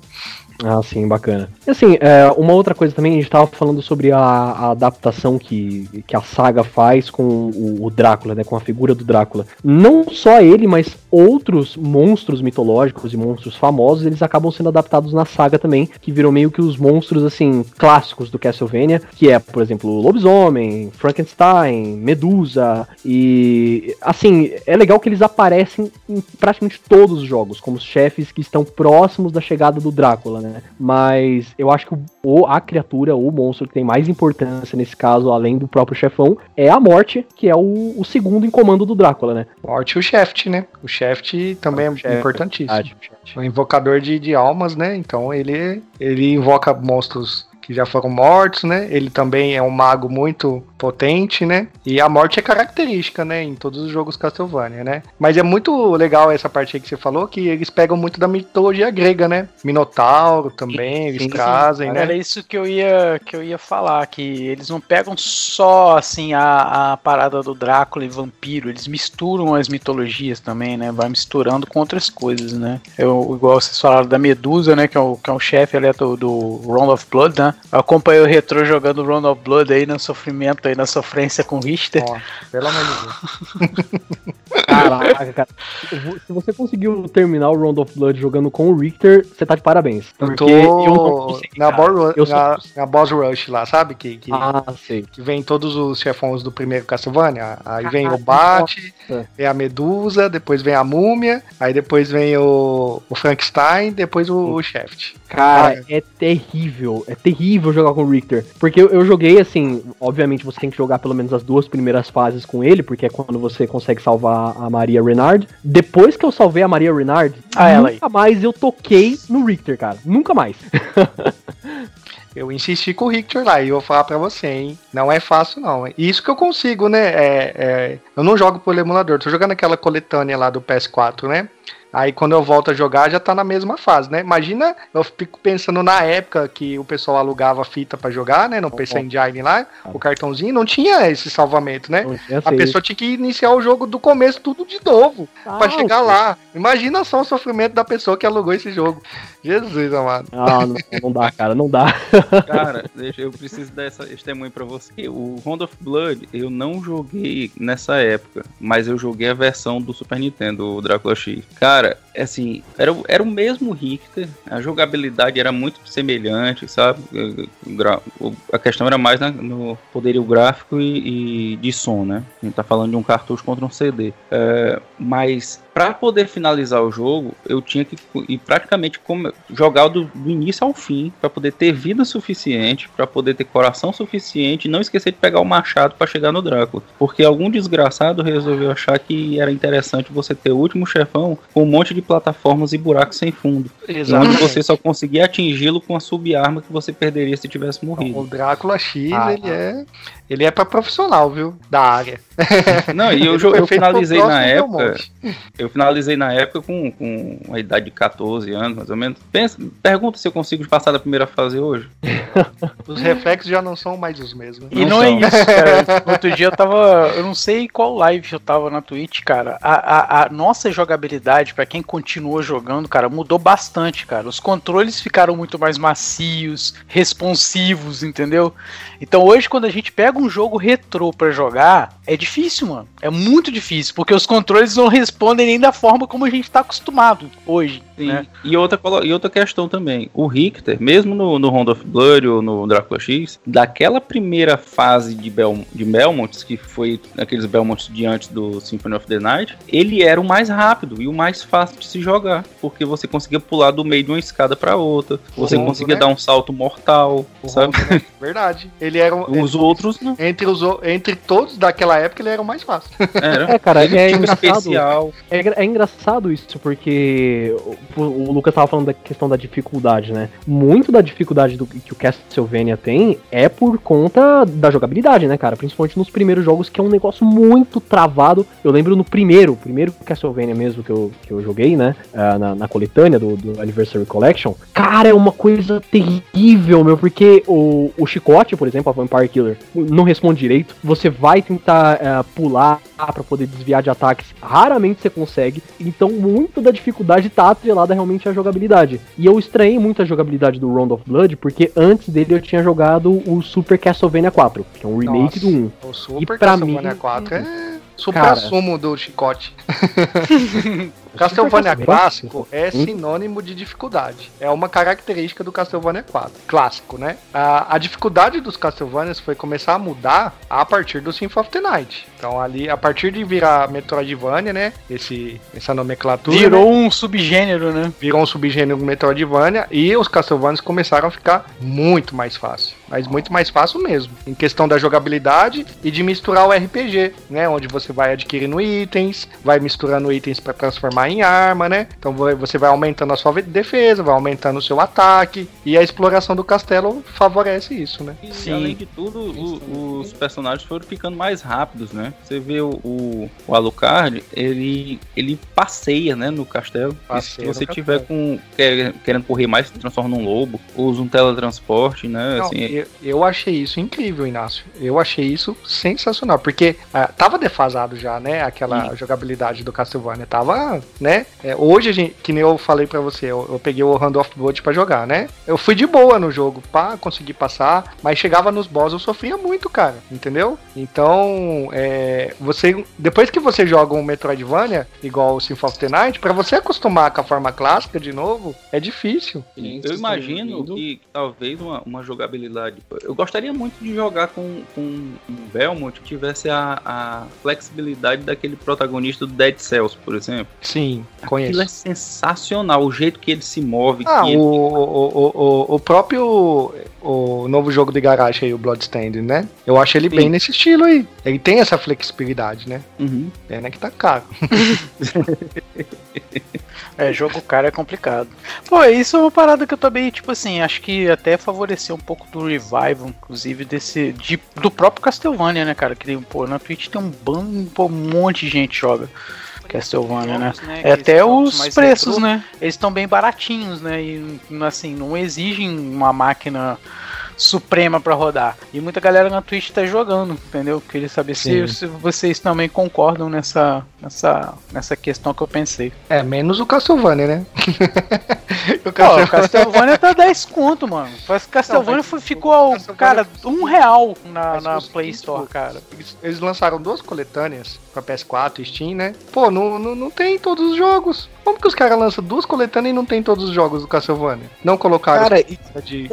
Ah, sim, bacana. E assim, é, uma outra coisa também, a gente tava falando sobre a, a adaptação que, que a saga faz com o, o Drácula, né? Com a figura do Drácula. Não só ele, mas outros monstros mitológicos e monstros famosos, eles acabam sendo adaptados na saga também, que viram meio que os monstros, assim, clássicos do Castlevania, que é, por exemplo, Lobisomem, Frankenstein, Medusa, e assim, é legal que eles aparecem em praticamente todos os jogos, como chefes que estão próximos da chegada do Drácula, né? Mas eu acho que o, o- a criatura, o monstro que tem mais importância nesse caso, além do próprio chefão, é a morte, que é o, o segundo em comando do Drácula, né? Morte e o Shaft, né? O Shaft também é Shaft, importantíssimo. Verdade. O invocador de, de almas, né? Então ele, ele invoca monstros que já foram mortos, né? Ele também é um mago muito potente, né? E a morte é característica, né? Em todos os jogos Castlevania, né? Mas é muito legal essa parte aí que você falou, que eles pegam muito da mitologia grega, né? Minotauro também, eles sim, sim. trazem, né? Era isso que eu ia que eu ia falar, que eles não pegam só assim a, a parada do Drácula e vampiro, eles misturam as mitologias também, né? Vai misturando com outras coisas, né? Eu, igual vocês falaram da Medusa, né? Que é o, que é o chefe ali do, do Round of Blood, né? Eu acompanhei o Retro jogando Round of Blood aí no sofrimento aí, na sofrência com Richter. Ó, pelo amor de Deus. Caraca, cara. Se você conseguiu terminar o Round of Blood jogando com o Richter, você tá de parabéns. Eu Porque tô eu na, boss Eu só na, na boss rush lá, sabe? Que, que, Ah, sei. que vem todos os chefões do primeiro Castlevania. Aí vem Ah, o nossa. vem a Medusa, depois vem a Múmia, aí depois vem o, o Frankenstein, depois o, o Shaft. Cara, é terrível. É terrível jogar com o Richter. Porque eu, eu joguei assim. Obviamente você tem que jogar pelo menos as duas primeiras fases com ele, porque é quando você consegue salvar a Maria Renard. Depois que eu salvei a Maria Renard, Ah, nunca mais eu toquei no Richter, cara. Nunca mais. Eu insisti com o Richter lá e eu vou falar pra você, hein? Não é fácil, não. Isso que eu consigo, né? É, é, eu não jogo pelo emulador, tô jogando aquela coletânea lá do PS4, né? Aí quando eu volto a jogar já tá na mesma fase, né? Imagina, eu fico pensando na época que o pessoal alugava fita pra jogar, né? No PC Engine lá, o cartãozinho, não tinha esse salvamento, né? A pessoa tinha que iniciar o jogo do começo tudo de novo pra Ah, chegar lá. Imagina só o sofrimento da pessoa que alugou esse jogo. Jesus, amado. Ah, não, não dá, cara, não dá. Cara, deixa, eu preciso dar essa testemunho pra você. O Round of Blood eu não joguei nessa época, mas eu joguei a versão do Super Nintendo, o Drácula X. Cara, cara, assim, era, era o mesmo Richter, a jogabilidade era muito semelhante, sabe? A questão era mais no poderio gráfico e, e, de som, né? A gente tá falando de um cartucho contra um CD. É, mas para poder finalizar o jogo, eu tinha que ir praticamente jogar do, do início ao fim, para poder ter vida suficiente, para poder ter coração suficiente e não esquecer de pegar o machado para chegar no Drácula. Porque algum desgraçado resolveu achar que era interessante você ter o último chefão com um monte de plataformas e buracos sem fundo. Exato. Onde você só conseguia atingi-lo com a subarma que você perderia se tivesse morrido. O Drácula X, ah, ele é ele é para profissional, viu? Da área. Não, e eu, eu finalizei na época. Eu finalizei na época com, com uma idade de 14 anos, mais ou menos. Pensa, pergunta se eu consigo passar da primeira fase hoje. Os reflexos já não são mais os mesmos. E não, não é isso, cara. Outro dia eu tava. Eu não sei qual live eu tava na Twitch, cara. A, a, a nossa jogabilidade, para quem continuou jogando, cara, mudou bastante, cara. Os controles ficaram muito mais macios, responsivos, entendeu? Então hoje, quando a gente pega um jogo retrô para jogar, é difícil, mano. É muito difícil, porque os controles não respondem nem da forma como a gente tá acostumado hoje. Né? E, outra, e outra questão também, o Richter, mesmo no, no Round of Blood ou no Drácula X, daquela primeira fase de, Bel, de Belmonts, que foi aqueles Belmonts de antes do Symphony of the Night, ele era o mais rápido e o mais fácil de se jogar, porque você conseguia pular do meio de uma escada para outra, você Rondo, conseguia né? dar um salto mortal, o sabe? Rondo, né? Verdade. Ele era os outros não. Entre os entre todos daquela época ele era o mais fácil. Era. É, cara, ele é engraçado. Especial. É, é engraçado isso porque o Lucas tava falando da questão da dificuldade, né? Muito da dificuldade do, que o Castlevania tem é por conta da jogabilidade, né, cara? Principalmente nos primeiros jogos, que é um negócio muito travado. Eu lembro no primeiro, primeiro Castlevania mesmo que eu, que eu joguei, né? Uh, na, na, coletânea do, do, Anniversary Collection. Cara, é uma coisa terrível, meu, porque o, o chicote, por exemplo, a Vampire Killer, não responde direito. Você vai tentar uh, pular para poder desviar de ataques, raramente você consegue. Então, muito da dificuldade tá atrelada realmente a jogabilidade. E eu estranhei muito a jogabilidade do Round of Blood, porque antes dele eu tinha jogado o Super Castlevania 4, que é um remake Nossa, do 1. O Super e pra Castlevania mim, 4 é super sumo do chicote. Castlevania clássico é sinônimo de dificuldade. É uma característica do Castlevania 4. Clássico, né? A, a dificuldade dos Castlevanias foi começar a mudar a partir do Symphony of the Night. Então ali, a partir de virar Metroidvania, né? Esse, essa nomenclatura. Virou né? um subgênero, né? Virou um subgênero Metroidvania e os Castlevanias começaram a ficar muito mais fácil. Mas muito mais fácil mesmo. Em questão da jogabilidade e de misturar o RPG, né? Onde você vai adquirindo itens, vai misturando itens para transformar em arma, né? Então você vai aumentando a sua defesa, vai aumentando o seu ataque. E a exploração do castelo favorece isso, né? E Sim. além de tudo, o, os personagens foram ficando mais rápidos, né? Você vê o, o, o Alucard, ele, ele passeia, né, no castelo. Passeia se você tiver com querendo correr mais, se transforma num lobo, usa um teletransporte, né? Não, assim, eu, eu, achei isso incrível, Inácio. Eu achei isso sensacional, porque uh, tava defasado já, né? Aquela Sim. jogabilidade do Castlevania. Tava né? É, hoje, a gente, que nem eu falei para você, eu, eu, peguei o Hand of Blood pra jogar, né? Eu fui de boa no jogo, pá, consegui passar, mas chegava nos boss eu sofria muito, cara, entendeu? Então, é, você, depois que você joga um Metroidvania, igual o Symphony of the Night, pra você acostumar com a forma clássica de novo, é difícil. Sim, eu imagino que talvez uma, uma, jogabilidade. Eu gostaria muito de jogar com, com um Belmont que tivesse a, a flexibilidade daquele protagonista do Dead Cells, por exemplo. Sim, conheço. Aquilo é sensacional, o jeito que ele se move. Ah, o, ele... o, o, o, próprio o novo jogo de garagem aí, o Bloodstained, né? Eu acho ele Sim. bem nesse estilo aí. Ele tem essa flexibilidade, né? Uhum. Pena que tá caro. é, jogo caro é complicado. Pô, isso é uma parada que eu também, tipo assim, acho que até favoreceu um pouco do revival, inclusive, desse. De, do próprio Castlevania, né, cara? Que, pô, na Twitch tem um bando, um monte de gente joga. Castlevania, né? né? É até os preços, retrô. né? Eles estão bem baratinhos, né? E assim, não exigem uma máquina suprema pra rodar. E muita galera na Twitch tá jogando, entendeu? Queria saber se, se vocês também concordam nessa, nessa, nessa questão que eu pensei. É, menos o Castlevania, né? o Castlevania, Castlevania tá 10 conto, mano. Mas Castlevania foi, ficou, Castlevania cara, um real na, na Play Store, cara. Eles lançaram duas coletâneas pra PS4 e Steam, né? Pô, não, não, não tem todos os jogos. Como que os caras lançam duas coletâneas e não tem todos os jogos do Castlevania? Não colocaram cara, de é, isso é de...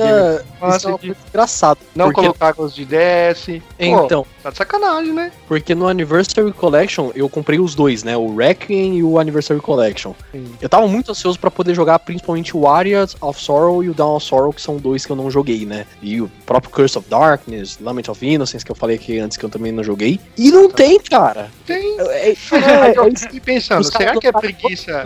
engraçado. Não porque... colocaram os de DS. Pô, então, tá de sacanagem, né? Porque no Anniversary Collection eu comprei os dois, né? O Requiem e o Anniversary Collection. Sim. Eu tava muito ansioso para poder jogar principalmente o Warriors of Sorrow e o Dawn of Sorrow, que são dois que eu não joguei, né? E o próprio Curse of Darkness, Lament of Innocence, que eu falei aqui antes que eu também não joguei. E não tá. tem, cara. Tem. É, é, é, eu fiquei pensando, será que é preguiça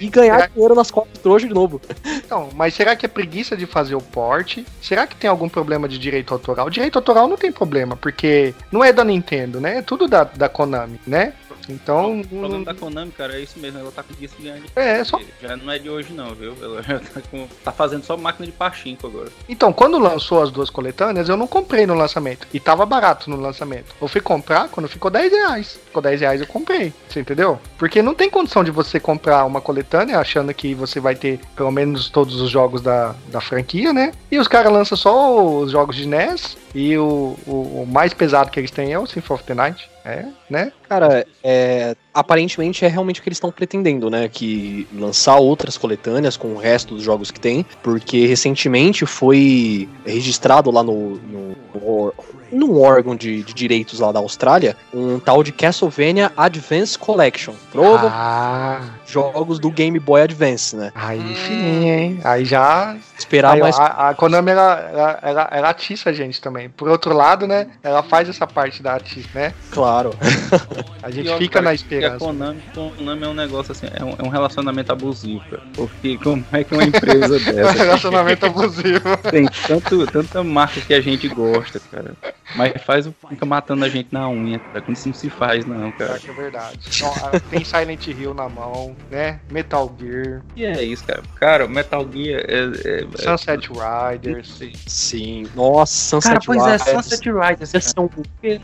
e ganhar será... dinheiro nas costas trouxa de novo? Então, mas será que é preguiça de fazer o port? Será que tem algum problema de direito autoral? Direito autoral não tem problema, porque não é da Nintendo, né? É tudo da, da Konami, né? Então. O problema da Konami, cara, é isso mesmo. Ela tá com isso de ganhar É, só. Já não é de hoje, não, viu? Ela já tá, com... tá fazendo só máquina de pachinko agora. Então, quando lançou as duas coletâneas, eu não comprei no lançamento. E tava barato no lançamento. Eu fui comprar quando ficou 10 reais. Ficou 10 reais eu comprei. Você entendeu? Porque não tem condição de você comprar uma coletânea achando que você vai ter pelo menos todos os jogos da, da franquia, né? E os caras lançam só os jogos de NES e o, o, o, mais pesado que eles têm é o Symphony of the Night. É, né? Cara, é, aparentemente é realmente o que eles estão pretendendo, né? Que lançar outras coletâneas com o resto dos jogos que tem, porque recentemente foi registrado lá no, no, no num órgão de, de, direitos lá da Austrália, um tal de Castlevania Advance Collection. Prova ah. jogos do Game Boy Advance, né? Aí sim, hein? Aí já. Esperar Aí, mais. A, a Konami ela, ela, ela, ela atiça a gente também. Por outro lado, né? Ela faz essa parte da atiça, né? Claro. a gente fica na esperança. A Konami, Konami é um negócio assim, é um, é um relacionamento abusivo, cara. Porque como é que uma empresa dessa. relacionamento abusivo. Tem tanto, tanta marca que a gente gosta, cara. Mas faz fica matando a gente na unha, cara. Como isso não se faz, não, cara. É verdade. Então, tem Silent Hill na mão, né? Metal Gear. E é isso, cara. Cara, Metal Gear é. é, é Sunset é... Riders. Sim. Nossa, Sunset cara, pois Riders. é, Sunset Riders. Cara. Um...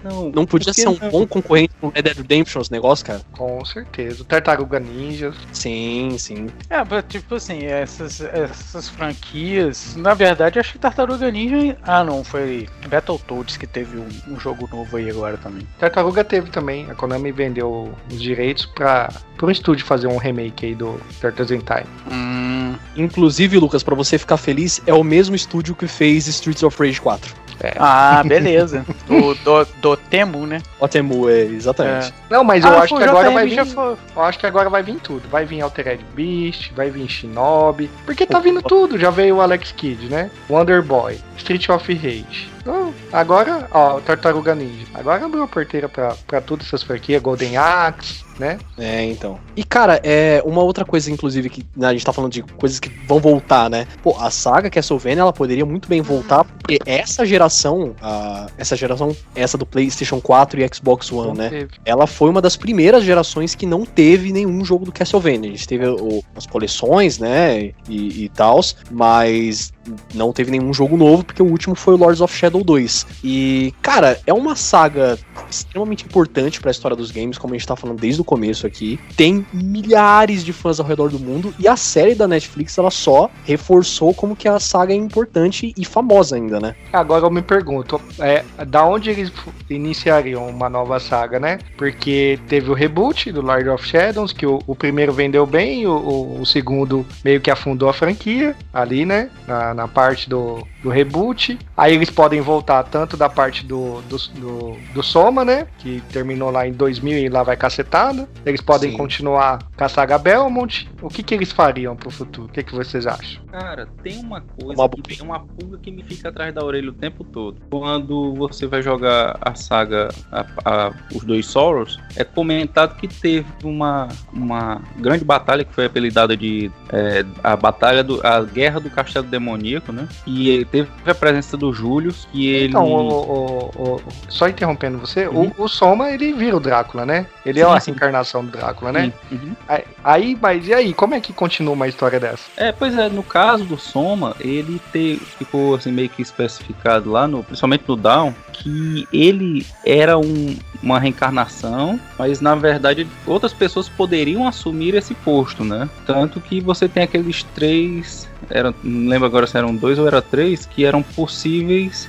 Não, não podia ser um não? bom concorrente pro Red Dead Redemption os negócios, cara. Com certeza. O Tartaruga Ninja. Sim, sim. É, tipo assim, essas, essas franquias. Na verdade, acho que Tartaruga Ninja. Ah, não, foi Battletoads que teve um, um, jogo novo aí agora também. Tartaruga teve também. A Konami vendeu os direitos para um estúdio fazer um remake aí do Turtles in Time. Hum. Inclusive, Lucas, para você ficar feliz, é o mesmo estúdio que fez Streets of Rage 4. É. Ah, beleza. do, do, do Temu, né? O Temu, é, exatamente. É. Não, mas ah, eu acho que agora vai vir. Eu acho que agora vai vir tudo. Vai vir Altered Beast, vai vir Shinobi. Porque tá vindo tudo. Já veio o Alex Kidd, né? Wonder Boy, Street of Rage. Então, agora, ó, Tartaruga Ninja. Agora abriu a porteira pra, pra todas essas franquias, Golden Axe, né? É, então. E, cara, é uma outra coisa, inclusive, que né, a gente tá falando de coisas que vão voltar, né? Pô, a saga Castlevania, ela poderia muito bem voltar, porque essa geração, a, essa geração, essa do PlayStation 4 e Xbox One, não né? Teve. Ela foi uma das primeiras gerações que não teve nenhum jogo do Castlevania. A gente teve o, as coleções, né? E, e tals, mas não teve nenhum jogo novo, porque o último foi o Lords of Shadow 2. E, cara, é uma saga extremamente importante para a história dos games, como a gente tá falando desde o começo aqui. Tem milhares de fãs ao redor do mundo e a série da Netflix ela só reforçou como que a saga é importante e famosa ainda, né? Agora eu me pergunto, é, da onde eles iniciariam uma nova saga, né? Porque teve o reboot do Lord of Shadows, que o, o primeiro vendeu bem, o, o, o, segundo meio que afundou a franquia ali, né? Na, na parte do, do reboot. Aí eles podem voltar tanto da parte do, do, do, do Soma, né? Que terminou lá em 2000 e lá vai cacetada. Eles podem Sim. continuar com a saga Belmont. O que, que eles fariam pro futuro? O que, que vocês acham? Cara, tem uma coisa uma... que tem uma pulga que me fica atrás da orelha o tempo todo. Quando você vai jogar a saga, a, a, os dois Sorrows, é comentado que teve uma, uma grande batalha que foi apelidada de é, a batalha do a guerra do castelo demoníaco, né? E teve a presença do Julius, que ele. Então, o, o- o- só interrompendo você, o- o, Soma ele vira o Drácula, né? Ele é Sim, a sim. reencarnação do Drácula, né? Uhum. Aí- Aí, mas e aí, como é que continua uma história dessa? É, pois é, no caso do Soma, ele te, ficou assim, meio que especificado lá, no, principalmente no Down, que ele era um- uma reencarnação, mas na verdade outras pessoas poderiam assumir esse posto, né? Tanto que você tem aqueles três, eram, não lembro agora se eram dois ou era três, que eram possíveis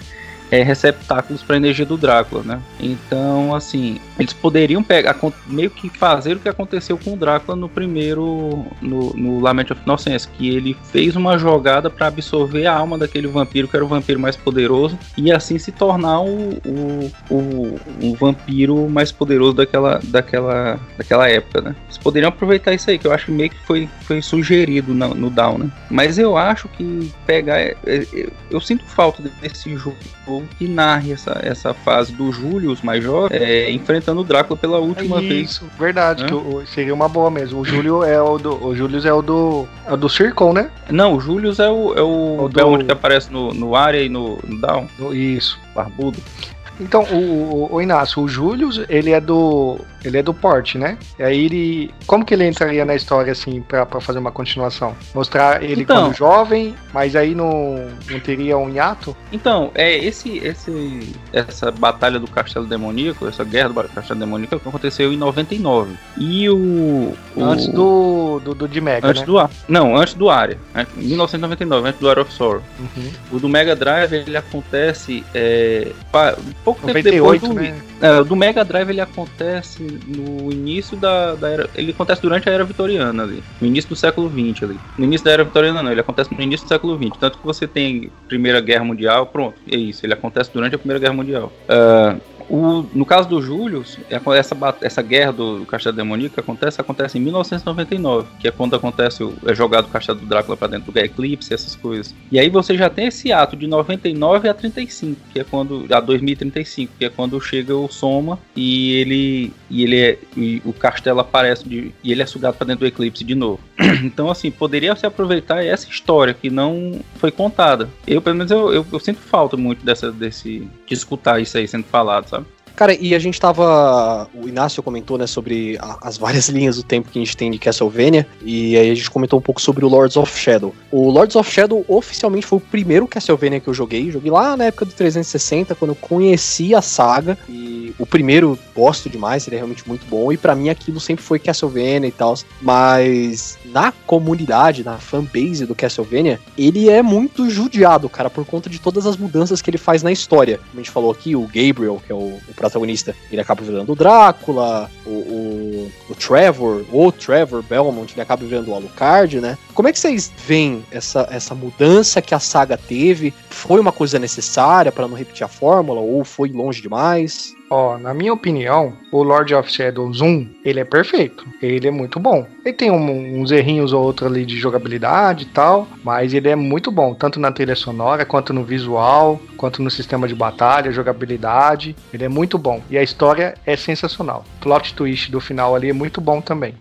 é, receptáculos para energia do Drácula, né? Então, assim, eles poderiam pegar, meio que fazer o que aconteceu com o Drácula no primeiro, no, no Lament of Innocence, que ele fez uma jogada para absorver a alma daquele vampiro, que era o vampiro mais poderoso, e assim se tornar o, o, o, o vampiro mais poderoso daquela, daquela, daquela época, né? Eles poderiam aproveitar isso aí, que eu acho que meio que foi, foi sugerido na- no Down, né? Mas eu acho que pegar. é- é- eu, eu sinto falta desse jogo que narre essa, essa fase do Julius mais jovem é, enfrentando o Drácula pela última vez. Isso, verdade, que o- seria uma boa mesmo. O Júlio é o do. O Julius é o do. É o do Circle, né? Não, o Julius é o, é o, O do- Belmont que aparece no, no área e no, no Down, Isso. barbudo. Então, o, o- o Inácio, o Július, ele é do. Ele é do porte, né? E aí ele. Como que ele entraria na história, assim, pra, pra fazer uma continuação? Mostrar ele Então. quando jovem, mas aí não, não teria um hiato? Então, é esse, esse, essa batalha do Castelo Demoníaco, essa guerra do Castelo Demoníaco aconteceu em 99. E o. o- Antes do, do, do de Mega, Antes né? do Não, antes do Área. Em 1999, antes do Area of Sorrow. Uhum. O do Mega Drive ele acontece é, pa- pouco tempo 98, depois do, né? É, do Mega Drive ele acontece no início da, da era. Ele acontece durante a era vitoriana ali. No início do século XX ali. No início da era vitoriana não, ele acontece no início do século XX. Tanto que você tem Primeira Guerra Mundial, pronto, é isso. Ele acontece durante a Primeira Guerra Mundial. Ah, o- no caso do Julius, é- essa, essa guerra do Castelo Demoníaco acontece, acontece em 1999, que é quando acontece é jogado o Castelo do Drácula para dentro do Eclipse, essas coisas. E aí você já tem esse ato de 99 a 35, que é quando a 2035, que é quando chega o Soma e ele e ele é e o castelo aparece de, e ele é sugado para dentro do Eclipse de novo. Então assim, poderia se aproveitar essa história que não foi contada. Eu pelo menos eu, eu, eu sinto falta muito dessa desse de escutar isso aí sendo falado, sabe? Cara, e a gente tava. O Inácio comentou, né, sobre a- as várias linhas do tempo que a gente tem de Castlevania. E aí a gente comentou um pouco sobre o Lords of Shadow. O Lords of Shadow oficialmente foi o primeiro Castlevania que eu joguei. Joguei lá na época do 360, quando eu conheci a saga. E o primeiro gosto demais, ele é realmente muito bom. E pra mim aquilo sempre foi Castlevania e tal. Mas na comunidade, na fanbase do Castlevania, ele é muito judiado, cara, por conta de todas as mudanças que ele faz na história. Como a gente falou aqui, o Gabriel, que é o, o protagonista, ele acaba virando o Drácula, o, o, o Trevor, o Trevor Belmont, ele acaba virando o Alucard, né? Como é que vocês veem essa, essa mudança que a saga teve? Foi uma coisa necessária para não repetir a fórmula ou foi longe demais? Ó, na minha opinião, o Lord of Shadows 1, ele é perfeito. Ele é muito bom. Ele tem um- uns errinhos ou outro ali de jogabilidade e tal, mas ele é muito bom, tanto na trilha sonora, quanto no visual, quanto no sistema de batalha, jogabilidade. Ele é muito bom. E a história é sensacional. O plot twist do final ali é muito bom também.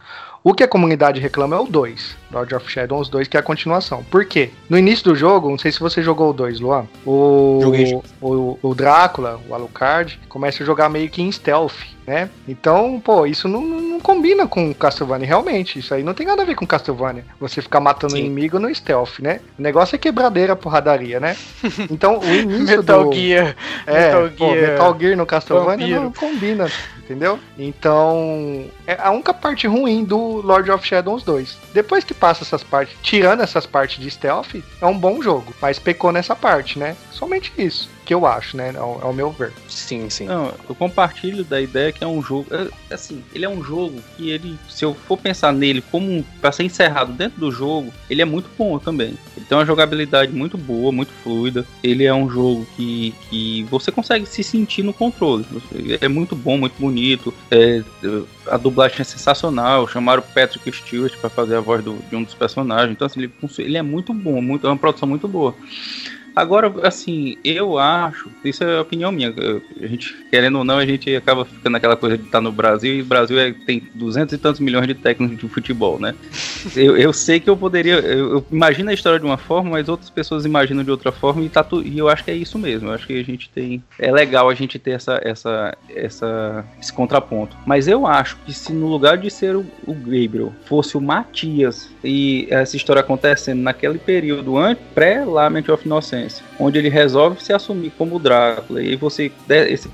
O que a comunidade reclama é o 2, Lord of Shadows 2, que é a continuação. Por quê? No início do jogo, não sei se você jogou o 2, Luan, o, Joguei. o, o Drácula, o Alucard, começa a jogar meio que em stealth, né? Então, pô, isso não, não- combina com Castlevania, realmente. Isso aí não tem nada a ver com Castlevania. Você ficar matando Sim. inimigo no stealth, né? O negócio é quebradeira, porradaria, né? Então, o início Metal do... Gear. É, Metal pô, Gear Metal Gear no Castlevania Vampiro. não combina, entendeu? Então, é a única parte ruim do Lord of Shadows 2. Depois que passa essas partes, tirando essas partes de stealth, é um bom jogo, mas pecou nessa parte, né? Somente isso que eu acho, né? Ao, ao meu ver. Sim, sim. Não, eu compartilho da ideia que é um jogo. é, assim, ele é um jogo que ele, se eu for pensar nele como um, para ser encerrado dentro do jogo, ele é muito bom também. Ele tem uma jogabilidade muito boa, muito fluida. Ele é um jogo que, que você consegue se sentir no controle. É muito bom, muito bonito. É, a dublagem é sensacional. Chamaram o Patrick Stewart para fazer a voz do- de um dos personagens. Então, assim, ele, ele é muito bom, muito, é uma produção muito boa. Agora, assim, eu acho, isso é opinião minha, a gente, querendo ou não, a gente acaba ficando naquela coisa de estar no Brasil, e o Brasil é, tem duzentos e tantos milhões de técnicos de futebol, né? Eu, eu sei que eu poderia, eu, eu, imagino a história de uma forma, mas outras pessoas imaginam de outra forma, e, tá tu, e eu acho que é isso mesmo, eu acho que a gente tem, é legal a gente ter essa, essa, essa, esse contraponto. Mas eu acho que se no lugar de ser o, o Gabriel fosse o Matias, e essa história acontecendo naquele período pré-Lament of Innocence, onde ele resolve se assumir como Drácula, e você esse,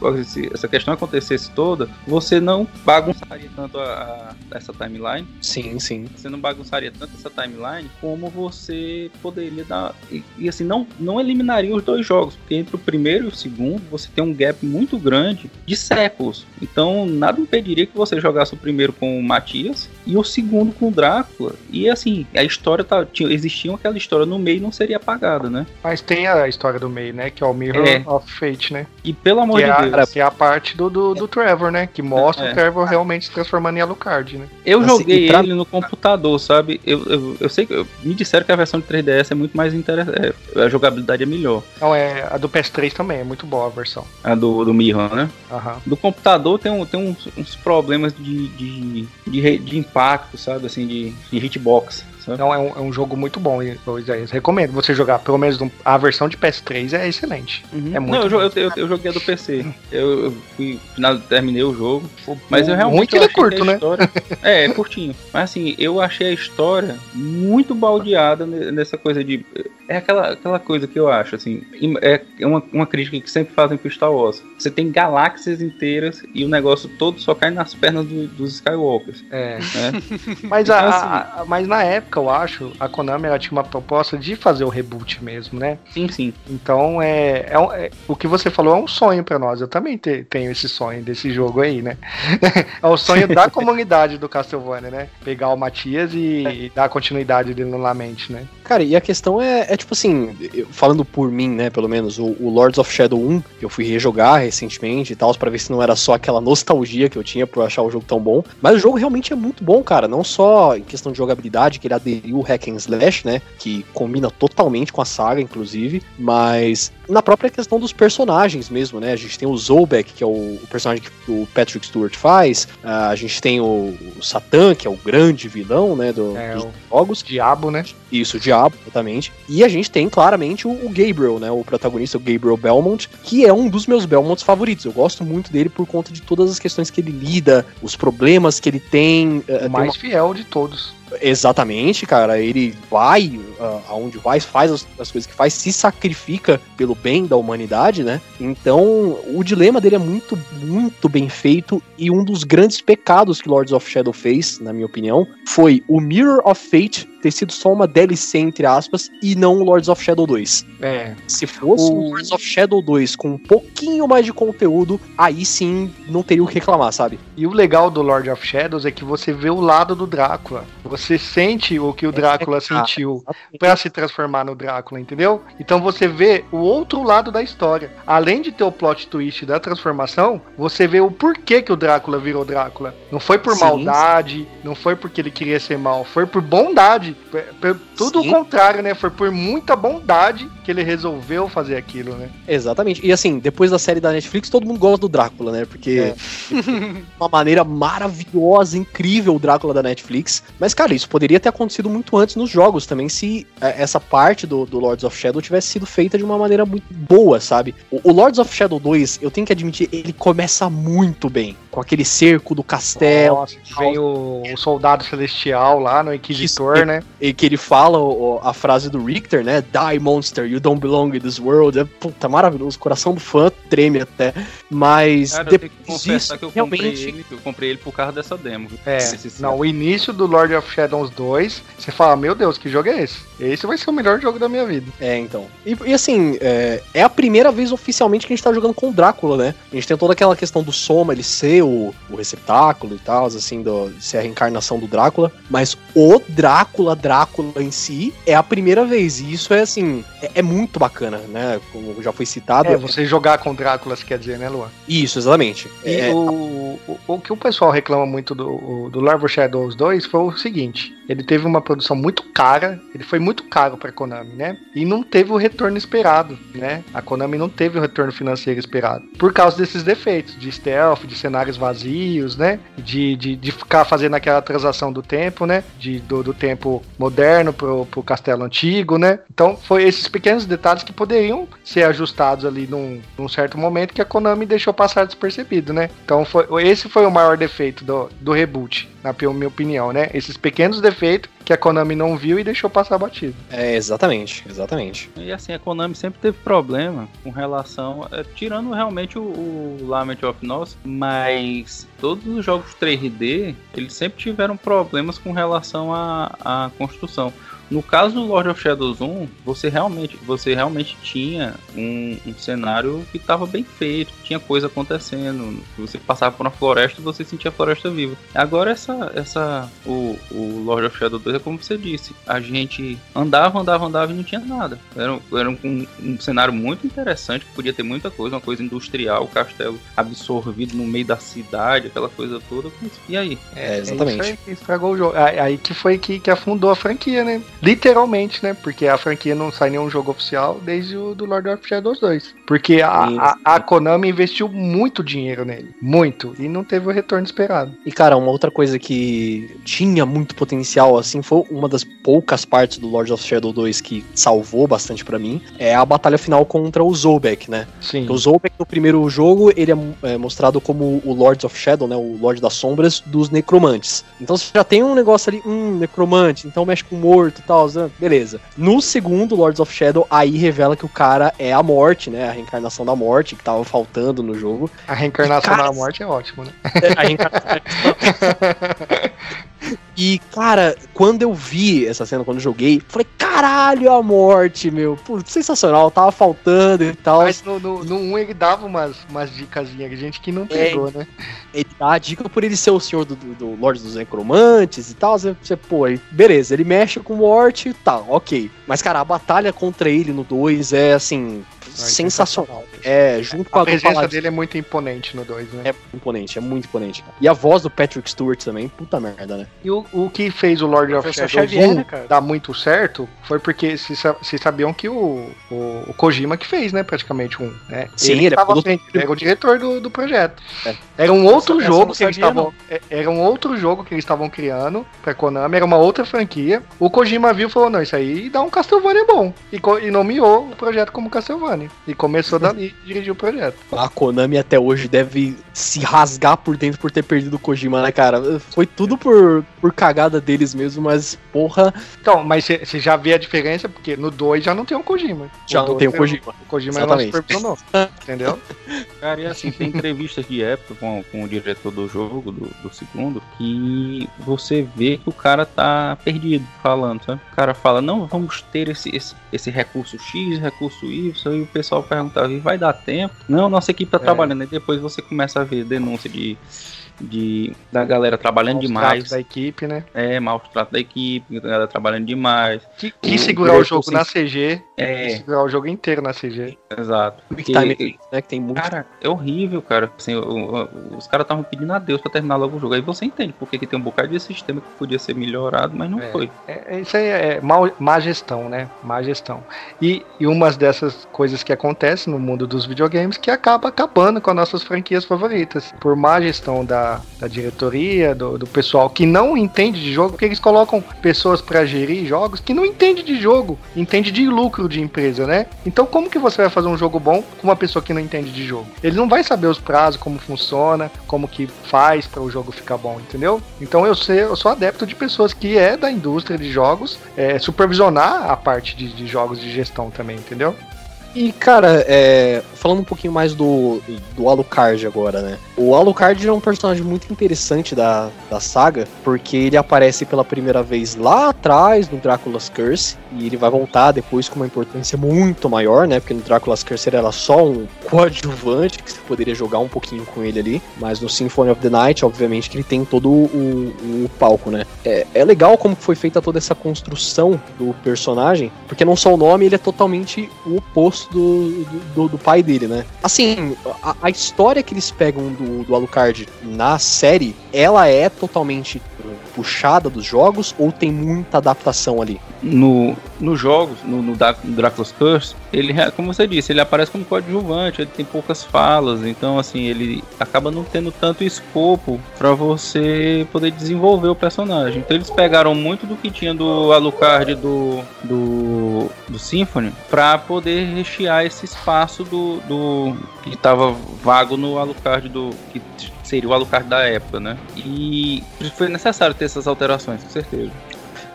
essa questão acontecesse toda, você não bagunçaria tanto a, a, essa timeline. Sim, sim. Você não bagunçaria tanto essa timeline como você poderia dar. E, e assim, não, não eliminaria os dois jogos, porque entre o primeiro e o segundo você tem um gap muito grande de séculos. Então nada impediria que você jogasse o primeiro com o Matias e o segundo com o Drácula. E assim, a história tá, tinha, existia aquela história no meio não seria apagada, né? Mas tem a história do meio, né? Que é o Mirror é. of Fate, né? E pelo amor que de é Deus. que é a parte do, do, do Trevor, né? Que mostra é. o Trevor realmente se transformando em Alucard, né? Eu assim, joguei pra... ele no computador, sabe? Eu, eu, eu sei que. Me disseram que a versão de 3DS é muito mais interessante. É, a jogabilidade é melhor. Não, é. A do PS3 também, é muito boa a versão. A do, do Mirror, né? Uhum. Do computador tem, um, tem uns, uns problemas de, de, de, de impacto, sabe? Assim, de, de hitbox. Então é um, é um jogo muito bom, Isaías. Recomendo você jogar, pelo menos a versão de PS3 é excelente. Uhum. É muito Não, eu, eu, eu, joguei a do PC. Eu, eu fui, final, terminei o jogo. Mas eu realmente. Muito ele é curto, né? História... é, é curtinho. Mas assim, eu achei a história muito baldeada nessa coisa de. É aquela, aquela coisa que eu acho, assim. É uma, uma crítica que sempre fazem pro Star Wars. Você tem galáxias inteiras e o negócio todo só cai nas pernas do, dos Skywalkers. É. Né? mas, então, a, assim, a, mas na época, eu acho, a Konami ela tinha uma proposta de fazer o reboot mesmo, né? Sim, sim. Então, é, é, é o que você falou é um sonho para nós. Eu também te, tenho esse sonho desse jogo aí, né? é o sonho da comunidade do Castlevania, né? Pegar o Matias e, e dar continuidade dele no Lamente, né? Cara, e a questão é, é tipo assim, falando por mim, né, pelo menos, o, o, Lords of Shadow 1, que eu fui rejogar recentemente e tal, para ver se não era só aquela nostalgia que eu tinha por achar o jogo tão bom, mas o jogo realmente é muito bom, cara, não só em questão de jogabilidade, que ele aderiu o hack and slash, né, que combina totalmente com a saga, inclusive, mas na própria questão dos personagens mesmo, né, a gente tem o Zolbeck, que é o, o personagem que o Patrick Stewart faz, a gente tem o, o Satan, que é o grande vilão, né, do, é, dos jogos. Diabo, né? Isso, o Diabo, exatamente. E a gente tem claramente o, o, Gabriel, né? O protagonista, o Gabriel Belmont, que é um dos meus Belmonts favoritos. Eu gosto muito dele por conta de todas as questões que ele lida, os problemas que ele tem. Eh, o mais uma... fiel de todos. Exatamente, cara. Ele vai uh, aonde vai, faz as, as, coisas que faz, se sacrifica pelo bem da humanidade, né? Então, o dilema dele é muito, muito bem feito. E um dos grandes pecados que Lords of Shadow fez, na minha opinião, foi o Mirror of Fate ter sido só uma DLC, entre aspas, e não o Lords of Shadow 2. É. Se fosse o Lords of Shadow 2 com um pouquinho mais de conteúdo, aí sim não teria o que reclamar, sabe? E o legal do Lord of Shadows é que você vê o lado do Drácula. Você sente o que o Drácula é, sentiu para se transformar no Drácula, entendeu? Então você vê o outro lado da história. Além de ter o plot twist da transformação, você vê o porquê que o Drácula virou Drácula. Não foi por sim, maldade, sim. não foi porque ele queria ser mal, foi por bondade tudo Sim. o contrário, né? Foi por muita bondade que ele resolveu fazer aquilo, né? Exatamente. E assim, depois da série da Netflix, todo mundo gosta do Drácula, né? Porque é. uma maneira maravilhosa, incrível o Drácula da Netflix. Mas, cara, isso poderia ter acontecido muito antes nos jogos também, se é, essa parte do, do Lords of Shadow tivesse sido feita de uma maneira muito boa, sabe? O, o Lords of Shadow 2, eu tenho que admitir, ele começa muito bem. Com aquele cerco do castelo. Nossa, vem o, o soldado celestial lá no Inquisitor, né? E que ele fala o, a frase do Richter, né? Die monster, you don't belong in this world. É puta, maravilhoso. O coração do fã treme até. Mas Cara, depois disso, que eu realmente. Ele, eu comprei ele por causa dessa demo. É, não, o início do Lord of Shadows 2, você fala, meu Deus, que jogo é esse? Esse vai ser o melhor jogo da minha vida. É, então. E, e assim, é, é, a primeira vez oficialmente que a gente tá jogando com o Drácula, né? A gente tem toda aquela questão do Soma, ele ser o, o receptáculo e tal, assim, do, ser a reencarnação do Drácula. Mas o Drácula, Drácula em si, é a primeira vez. E isso é, assim, é, é muito bacana, né? Como já foi citado. É, você jogar com Dráculas, quer dizer, né, Luan? Isso, exatamente. E é, o, o, o, que o pessoal reclama muito do, do Larva Shadows 2 foi o seguinte: ele teve uma produção muito cara, ele foi muito caro para Konami, né? E não teve o retorno esperado, né? A Konami não teve o retorno financeiro esperado por causa desses defeitos de stealth, de cenários vazios, né? De, de, de ficar fazendo aquela transação do tempo, né? De, do, do tempo moderno pro, pro castelo antigo, né? Então foi esses pequenos detalhes que poderiam ser ajustados ali num, num certo momento que a Konami deixou passar despercebido, né? Então foi, esse foi o maior defeito do, do reboot na minha opinião, né? Esses pequenos defeitos que a Konami não viu e deixou passar batido. É, exatamente, exatamente. E assim, a Konami sempre teve problema com relação, é, tirando realmente o, o Lament of Nos, mas todos os jogos 3D, eles sempre tiveram problemas com relação à, à construção. No caso do Lord of Shadows 1, você realmente, você realmente tinha um, um cenário que estava bem feito, tinha coisa acontecendo. Você passava por uma floresta e você sentia a floresta viva. Agora essa, essa, o, o Lord of Shadows 2 é como você disse, a gente andava, andava, andava e não tinha nada. Era, era um, um cenário muito interessante, podia ter muita coisa, uma coisa industrial, o castelo absorvido no meio da cidade, aquela coisa toda. E aí? É, exatamente. É isso aí que estragou o jogo. Aí que foi que, que afundou a franquia, né? Literalmente, né? Porque a franquia não sai nenhum jogo oficial desde o do Lord of Shadows 2. Porque a, a, a, Konami investiu muito dinheiro nele. Muito. E não teve o retorno esperado. E, cara, uma outra coisa que tinha muito potencial, assim, foi uma das poucas partes do Lord of Shadow 2 que salvou bastante para mim, é a batalha final contra o Zobek, né? Sim. O Zobek no primeiro jogo, ele é, é mostrado como o Lord of Shadow, né? O Lord das Sombras dos necromantes. Então você já tem um negócio ali, um necromante, então mexe com morto e tal tal, beleza. No segundo Lords of Shadow, aí revela que o cara é a morte, né? A reencarnação da morte, que tava faltando no jogo. A reencarnação cara, da morte é ótimo, né? É, a reencarnação E, cara, quando eu vi essa cena, quando eu joguei, falei, caralho, a morte, meu. Putz, sensacional, tava faltando e tal. Mas no 1 no, no um ele dava umas, umas dicas de gente que não é, pegou, é, né? Ele dá a dica por ele ser o senhor do, do, do Lorde dos Necromantes e tal. Você, você pô, aí, beleza, ele mexe com morte e tal, ok. Mas, cara, a batalha contra ele no 2 é assim sensacional. É, junto com a, a presença dele é muito imponente no 2, né? É imponente, é muito imponente. Cara. E a voz do Patrick Stewart também, puta merda, né? E o, o que fez o Lord of Shadows Xavier, 1 né, dar muito certo foi porque vocês sabiam que o, o, o, Kojima que fez, né, praticamente um, né? Sim, ele, ele tava frente, era o diretor do, do projeto. É. Era um outro essa, jogo essa que eles estavam é, era um outro jogo que eles estavam criando pra Konami, era uma outra franquia. O Kojima viu e falou: "Não, isso aí dá um Castlevania bom". E, e nomeou o projeto como Castlevania. E começou dali e dirigiu o projeto. A Konami até hoje deve se rasgar por dentro por ter perdido o Kojima, né, cara? Foi tudo por, por cagada deles mesmo, mas porra. Então, mas você já vê a diferença, porque no 2 já não tem o Kojima. Já o não tem o Kojima. O Kojima é o supervisionou, entendeu? Cara, e assim, tem entrevistas de época com, com o diretor do jogo, do, do segundo, que você vê que o cara tá perdido falando, sabe? O cara fala, não, vamos ter esse, esse, esse recurso X, recurso Y, e o pessoal perguntava, vai dar tempo? Não, nossa equipe tá é. trabalhando. E depois você começa a ver denúncia de de da galera trabalhando maus demais. da equipe, né? É, maus trato da equipe, da galera trabalhando demais. Que, que segurar o jogo na CG. É. segurar o jogo inteiro na CG. Exato. Porque, time, né, que tem muito. Cara, é horrível, cara. Assim, os caras estavam pedindo a Deus pra terminar logo o jogo. Aí você entende porque que tem um bocado de sistema que podia ser melhorado, mas não é. foi. É, isso aí é mal, má gestão, né? Má gestão. E, e umas dessas coisas que acontecem no mundo dos videogames que acaba acabando com as nossas franquias favoritas. Por má gestão da da, diretoria, do, do, pessoal que não entende de jogo, porque eles colocam pessoas para gerir jogos que não entende de jogo, entende de lucro de empresa, né? Então como que você vai fazer um jogo bom com uma pessoa que não entende de jogo? Ele não vai saber os prazos, como funciona, como que faz para o jogo ficar bom, entendeu? Então eu, sei, eu sou adepto de pessoas que é da indústria de jogos, é, supervisionar a parte de, de jogos de gestão também, entendeu? E, cara, é, falando um pouquinho mais do, do Alucard agora, né? O Alucard é um personagem muito interessante da, da saga, porque ele aparece pela primeira vez lá atrás no Drácula's Curse, e ele vai voltar depois com uma importância muito maior, né? Porque no Drácula's Curse ele era só um coadjuvante, que você poderia jogar um pouquinho com ele ali, mas no Symphony of the Night, obviamente, que ele tem todo o, o palco, né? É, é legal como foi feita toda essa construção do personagem, porque não só o nome, ele é totalmente o oposto do, do, do pai dele, né? Assim, a, a, história que eles pegam do, do Alucard na série, ela é totalmente puxada dos jogos ou tem muita adaptação ali? No, nos jogos, no, no, Dracula's Curse, ele, como você disse, ele aparece como coadjuvante, ele tem poucas falas, então assim, ele acaba não tendo tanto escopo para você poder desenvolver o personagem. Então eles pegaram muito do que tinha do Alucard do, do, do Symphony para poder rechear esse espaço do, do que estava vago no Alucard do que seria o Alucard da época, né? E foi necessário ter essas alterações, com certeza.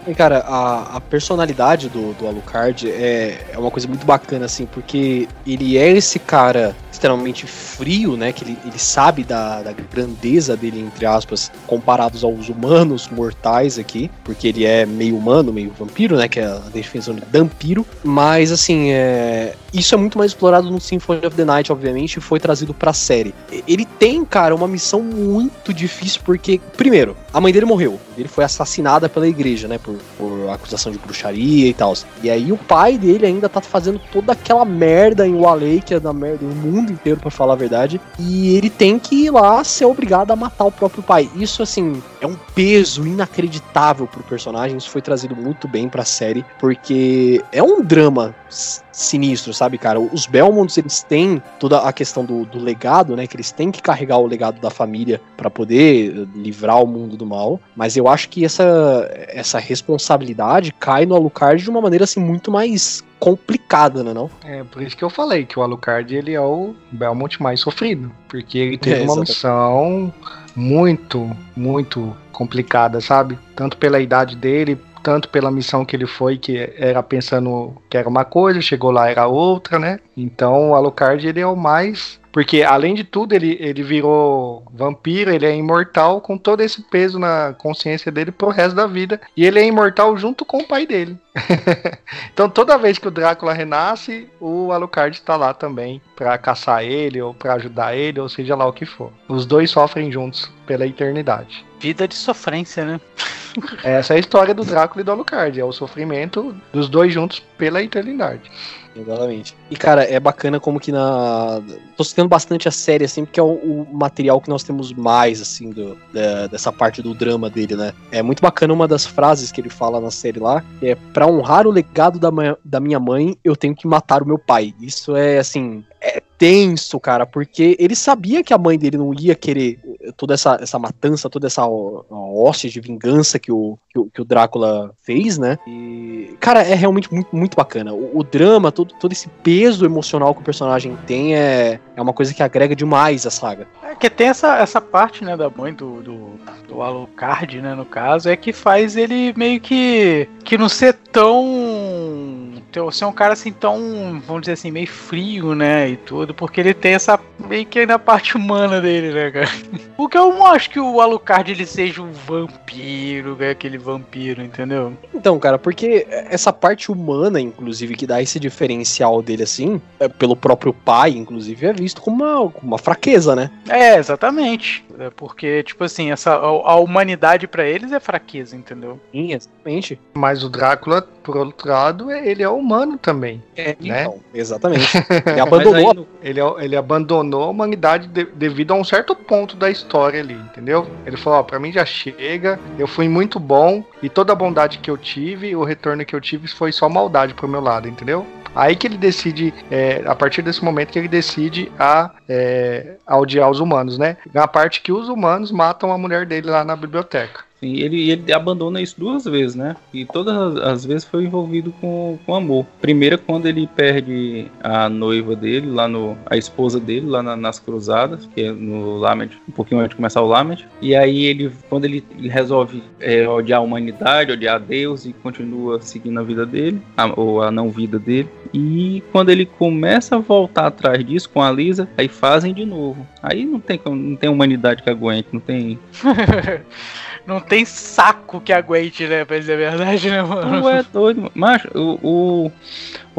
E, cara, a, a personalidade do, do Alucard é, é uma coisa muito bacana, assim, porque ele é esse cara extremamente frio, né? Que ele, ele sabe da, da grandeza dele, entre aspas, comparados aos humanos mortais aqui, porque ele é meio humano, meio vampiro, né? Que é a definição de vampiro. Mas, assim, é, isso é muito mais explorado no Symphony of the Night, obviamente, e foi trazido pra série. Ele tem, cara, uma missão muito difícil, porque, primeiro, a mãe dele morreu. Ele foi assassinada pela igreja, né? Por, por acusação de bruxaria e tal. E aí o pai dele ainda tá fazendo toda aquela merda em Walley, que é da merda, o mundo mundo inteiro, para falar a verdade. E ele tem que ir lá ser obrigado a matar o próprio pai. Isso, assim, é um peso inacreditável pro personagem. Isso foi trazido muito bem pra série, porque é um drama sinistro, sabe, cara? Os Belmonts, eles têm toda a questão do, do legado, né? Que eles têm que carregar o legado da família para poder livrar o mundo do mal. Mas eu acho que essa, essa responsabilidade cai no Alucard de uma maneira, assim, muito mais complicada, né não? É, por isso que eu falei que o Alucard, ele é o Belmont mais sofrido. Porque ele teve é, uma missão muito, muito complicada, sabe? Tanto pela idade dele, tanto pela missão que ele foi, que era pensando que era uma coisa, chegou lá era outra, né? Então o Alucard ele é o mais porque, além de tudo, ele, ele virou vampiro, ele é imortal com todo esse peso na consciência dele pro resto da vida. E ele é imortal junto com o pai dele. então, toda vez que o Drácula renasce, o Alucard tá lá também para caçar ele, ou para ajudar ele, ou seja lá o que for. Os dois sofrem juntos pela eternidade. Vida de sofrência, né? Essa é a história do Drácula e do Alucard. É o sofrimento dos dois juntos pela eternidade. Exatamente. E, cara, é bacana como que na. Tô citando bastante a série, assim, porque é o, o material que nós temos mais, assim, do, da, dessa parte do drama dele, né? É muito bacana uma das frases que ele fala na série lá, é pra honrar o legado da, da minha mãe, eu tenho que matar o meu pai. Isso é, assim, é tenso, cara, porque ele sabia que a mãe dele não ia querer toda essa, essa matança, toda essa hóstia de vingança que o, que o, que o, Drácula fez, né? E, cara, é realmente muito, muito bacana. O, o, drama, todo, todo esse peso emocional que o personagem tem é, é uma coisa que agrega demais a saga. É que tem essa, essa parte, né, da mãe do, do, do Alucard, né, no caso, é que faz ele meio que, que não ser tão ser um cara assim tão, vamos dizer assim, meio frio, né? E tudo, porque ele tem essa meio que na parte humana dele, né, cara? Porque eu não acho que o Alucard ele seja um vampiro, né? aquele vampiro, entendeu? Então, cara, porque essa parte humana, inclusive, que dá esse diferencial dele assim, é, pelo próprio pai, inclusive, é visto como uma, uma fraqueza, né? É, exatamente. É porque, tipo assim, essa, a, a humanidade para eles é fraqueza, entendeu? Sim, exatamente. Mas o Drácula, por outro lado, ele é humano também. É, né? então, exatamente. Ele abandonou. Aí, ele, ele abandonou a humanidade de, devido a um certo ponto da história ali, entendeu? Ele falou: ó, pra mim já chega, eu fui muito bom e toda a bondade que eu tive, o retorno que eu tive foi só maldade pro meu lado, entendeu? Aí que ele decide, é, a partir desse momento que ele decide a, é, a odiar os humanos, né? Na parte que os humanos matam a mulher dele lá na biblioteca. Ele, ele abandona isso duas vezes, né? E todas as vezes foi envolvido com, com amor. Primeira, quando ele perde a noiva dele, lá no. a esposa dele, lá na, nas cruzadas, que é no Lament, um pouquinho antes de começar o Lament. E aí ele, quando ele, resolve é, odiar a humanidade, odiar Deus e continua seguindo a vida dele, a, ou a não vida dele. E quando ele começa a voltar atrás disso com a Lisa, aí fazem de novo. Aí não tem, não tem humanidade que aguente, não tem. não tem saco que aguente, né? Pra dizer a verdade, né, mano? Não é doido, mas o, o,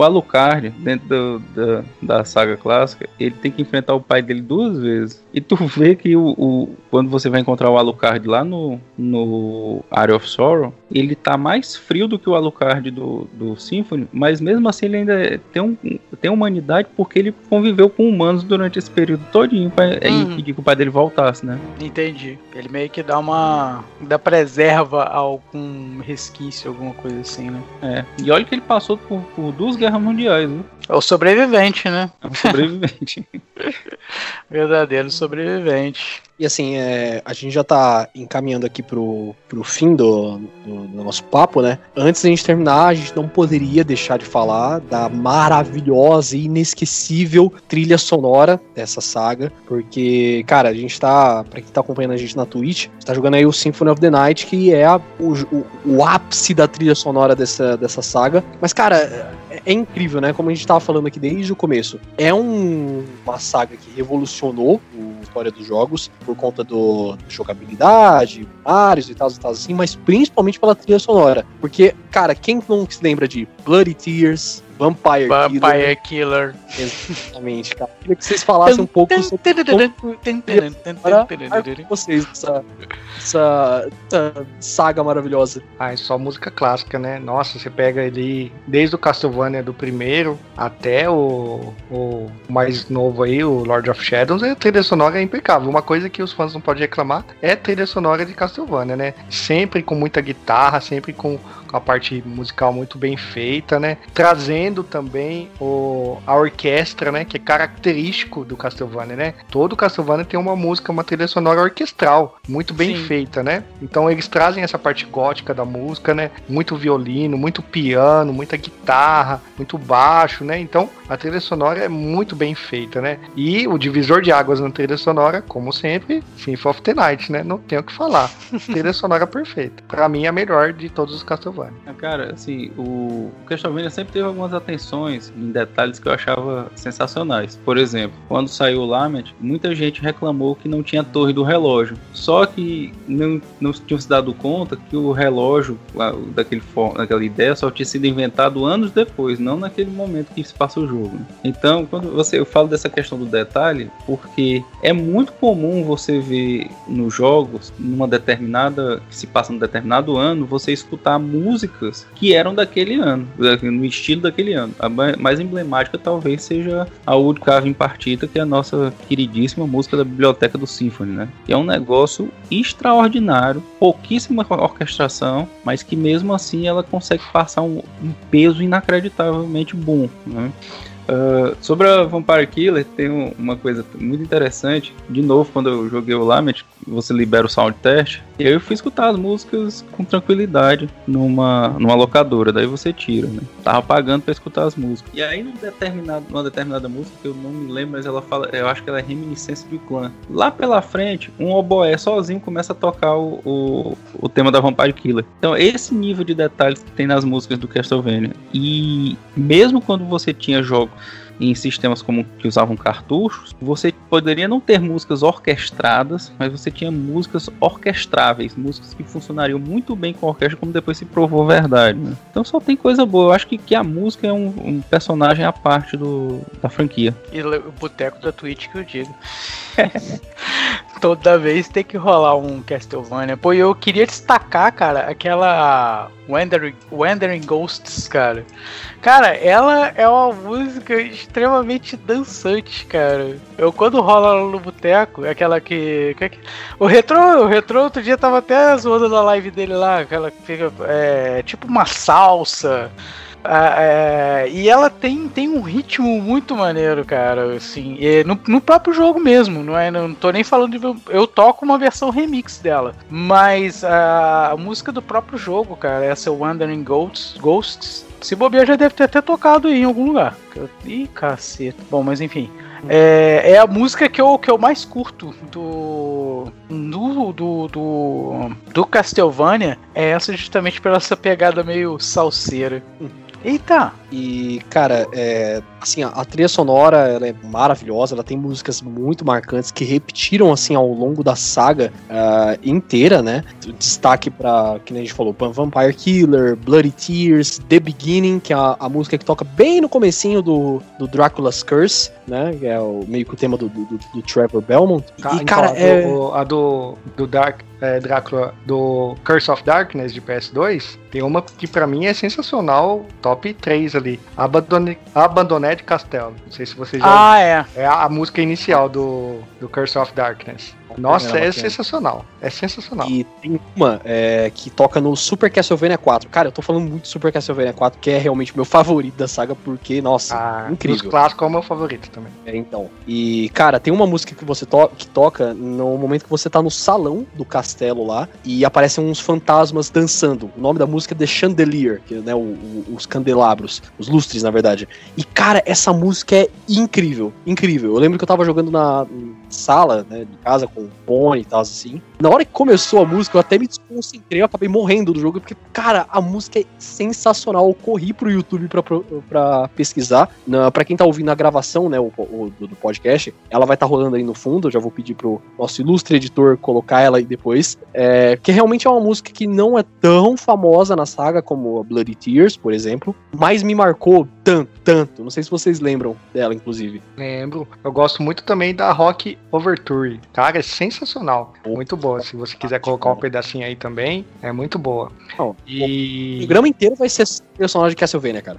O Alucard, dentro do, da, da saga clássica, ele tem que enfrentar o pai dele duas vezes. E tu vê que o, o quando você vai encontrar o Alucard lá no, no Area of Sorrow, ele tá mais frio do que o Alucard do, do Symphony, mas mesmo assim ele ainda tem, um, tem humanidade porque ele conviveu com humanos durante esse período todinho pra uhum. impedir que o pai dele voltasse, né? Entendi. Ele meio que dá uma. dá preserva algum resquício, alguma coisa assim, né? É. E olha que ele passou por, por duas guerras mundiais, né? É o sobrevivente, né? É um sobrevivente. Verdadeiro sobrevivente. E assim, é, a gente já tá encaminhando aqui pro, pro fim do, do, do, nosso papo, né? Antes da gente terminar, a gente não poderia deixar de falar da maravilhosa e inesquecível trilha sonora dessa saga. Porque, cara, a gente tá. Pra quem tá acompanhando a gente na Twitch, tá jogando aí o Symphony of the Night, que é a, o, o, o, ápice da trilha sonora dessa, dessa saga. Mas, cara, é, é incrível, né? Como a gente tava falando aqui desde o começo. É um, uma saga que revolucionou a história dos jogos por conta do, jogabilidade, Marios e tal e tal assim, mas principalmente pela trilha sonora. Porque, cara, quem não se lembra de Bloody Tears, Vampire, Vampire Killer. Killer. Exatamente, cara. Queria que vocês falassem um pouco sobre vocês essa, essa, essa, saga maravilhosa. Ah, é só música clássica, né? Nossa, você pega ali desde o Castlevania do primeiro até o, o mais novo aí, o Lord of Shadows, a trilha sonora é impecável. Uma coisa que os fãs não podem reclamar é a trilha sonora de Castlevania, né? Sempre com muita guitarra, sempre com com a parte musical muito bem feita, né? Trazendo também o, a orquestra, né? Que é característico do Castlevania, né? Todo Castlevania tem uma música, uma trilha sonora orquestral, muito bem Sim. feita, né? Então eles trazem essa parte gótica da música, né? Muito violino, muito piano, muita guitarra, muito baixo, né? Então a trilha sonora é muito bem feita, né? E o divisor de águas na trilha sonora, como sempre, Symphony of the Night, né? Não tenho o que falar. trilha sonora perfeita. Para mim, a melhor de todos os Castlevania. Castlevania. Ah, cara, assim, o Castlevania sempre teve algumas atenções em detalhes que eu achava sensacionais. Por exemplo, quando saiu o Lament, muita gente reclamou que não tinha torre do relógio. Só que não, não tinham se dado conta que o relógio, daquele, daquela ideia, só tinha sido inventado anos depois, não naquele momento que se passa o jogo. Então, quando você eu falo dessa questão do detalhe, porque é muito comum você ver nos jogos, numa determinada que se passa num determinado ano, você escutar música músicas que eram daquele ano, no estilo daquele ano. A mais emblemática talvez seja a Wood Carving Partita, que é a nossa queridíssima música da biblioteca do Symphony, né? Que é um negócio extraordinário, pouquíssima orquestração, mas que mesmo assim ela consegue passar um, um peso inacreditavelmente bom, né? Uh, sobre a Vampire Killer, tem uma coisa muito interessante. De novo, quando eu joguei o Lament, você libera o sound test. E aí eu fui escutar as músicas com tranquilidade numa, numa locadora. Daí você tira, né? Tava pagando para escutar as músicas. E aí, num determinado, numa determinada música, que eu não me lembro, mas ela fala, eu acho que ela é reminiscência do clã. Lá pela frente, um oboé sozinho começa a tocar o, o, o tema da Vampire Killer. Então, esse nível de detalhes que tem nas músicas do Castlevania. E mesmo quando você tinha jogos em sistemas como que usavam cartuchos, você poderia não ter músicas orquestradas, mas você tinha músicas orquestráveis, músicas que funcionariam muito bem com orquestra, como depois se provou verdade. Né? Então só tem coisa boa. Eu acho que, que a música é um, um personagem à parte do, da franquia. E o boteco da Twitch que eu digo. Toda vez tem que rolar um Castlevania. Pô, eu queria destacar, cara, aquela Wandering, Wandering Ghosts, cara. Cara, ela é uma música extremamente dançante, cara. Eu quando rola no boteco, aquela que, que, o retro, o retro outro dia tava até zoando na live dele lá, aquela que fica é, tipo uma salsa. É, e ela tem, tem um ritmo muito maneiro, cara. Assim, no, no próprio jogo mesmo, não é? Não tô nem falando de. Eu toco uma versão remix dela. Mas a, a música do próprio jogo, cara, essa Wandering Ghosts, Ghosts se bobear já deve ter até tocado aí em algum lugar. Ih, caceta. Bom, mas enfim. É, é, a música que eu, que eu mais curto do, do, do, do, do Castlevania. É essa justamente pela essa pegada meio salseira. Eita! E, cara, é, assim, a, a trilha sonora ela é maravilhosa, ela tem músicas muito marcantes que repetiram assim ao longo da saga uh, inteira, né? Destaque para que nem a gente falou, Vampire Killer, Bloody Tears, The Beginning, que é a, a música que toca bem no comecinho do, do Dracula's Curse, né? Que é o, meio que o tema do, do, do Trevor Belmont. E, então, cara, a, é... do, a do, do Dark é, Drácula do Curse of Darkness de PS2, tem uma que para mim é sensacional, top 3 ali. Abandone, Abandoned Castelo. Não sei se vocês já. Ah, é. É a, a música inicial do, do Curse of Darkness. Nossa, é, é sensacional. É sensacional. E tem uma é, que toca no Super Castlevania 4. Cara, eu tô falando muito Super Castlevania 4, que é realmente o meu favorito da saga, porque, nossa, ah, incrível. Os clássicos é o meu favorito também. É, então. E, cara, tem uma música que você to que toca no momento que você tá no salão do castelo lá e aparecem uns fantasmas dançando. O nome da música é The Chandelier, que, né, o, o, os candelabros, os lustres, na verdade. E, cara, essa música é incrível, incrível. Eu lembro que eu tava jogando na sala, né, de casa com Pony e tal, assim. Na hora que começou a música, eu até me desconcentrei, eu acabei morrendo do jogo, porque, cara, a música é sensacional. Eu corri pro YouTube pra, pra pesquisar. Na, pra quem tá ouvindo a gravação, né, o, o do, podcast, ela vai estar tá rolando aí no fundo. Eu já vou pedir pro nosso ilustre editor colocar ela aí depois. É, que realmente é uma música que não é tão famosa na saga como a Bloody Tears, por exemplo, mas me marcou tanto, tanto. Não sei se vocês lembram dela, inclusive. Lembro. Eu gosto muito também da Rock Overture. Cara, é sensacional. Muito boa. Se você quiser colocar um pedacinho aí também, é muito boa. Não, e... O programa inteiro vai ser personagem de Castlevania, cara.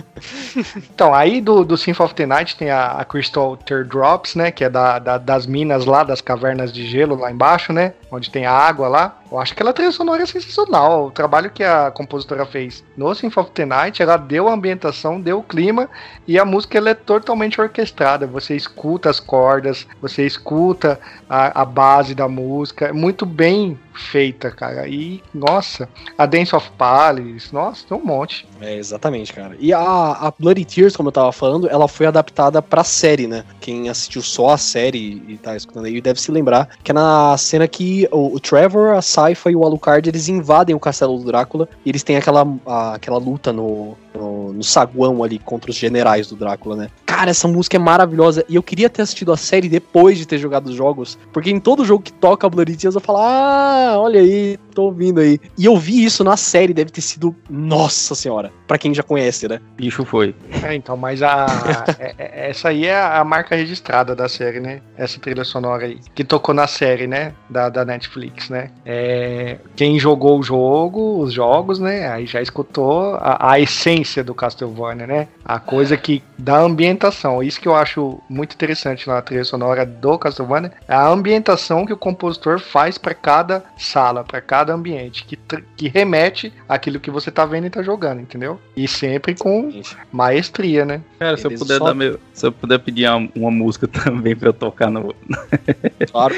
então, aí do, do Symphony of the Night tem a, a Crystal Teardrops, né? Que é da, da, das minas lá, das cavernas de gelo lá embaixo, né? Onde tem a água lá. Eu acho que ela trilha sonora é sensacional. O trabalho que a compositora fez no Symphony of the Night, ela deu a ambientação, deu o clima e a música ela é totalmente orquestrada. Você escuta as cordas, você escuta a, a base da música, é muito bem feita, cara. E, nossa, a Dance of Palace, nossa, tem um monte. É, exatamente, cara. E a, a Bloody Tears, como eu tava falando, ela foi adaptada pra série, né? Quem assistiu só a série e tá escutando aí deve se lembrar que é na cena que o, o Trevor, a Saifa e o Alucard, eles invadem o castelo do Drácula e eles têm aquela, a, aquela luta no, no, no, saguão ali contra os generais do Drácula, né? Cara, essa música é maravilhosa e eu queria ter assistido a série depois de ter jogado os jogos, porque em todo jogo que toca a Bloody Tears eu falo, ah, olha aí, tô ouvindo aí. E eu vi isso na série, deve ter sido, nossa senhora, para quem já conhece, né? Bicho foi. É, então, mas a, é, é, essa aí é a marca registrada da série, né? Essa trilha sonora aí, que tocou na série, né? Da, da Netflix, né? É, quem jogou o jogo, os jogos, né? Aí já escutou a, a essência do Castlevania, né? A coisa que dá ambientação. Isso que eu acho muito interessante na trilha sonora do Castlevania, é a ambientação que o compositor faz para cada sala, para cada ambiente, que, que remete àquilo que você tá vendo e tá jogando, entendeu? E sempre com maestria, né? Cara, se eu puder só... dar meu, se eu puder pedir uma, uma música também para eu tocar no Claro,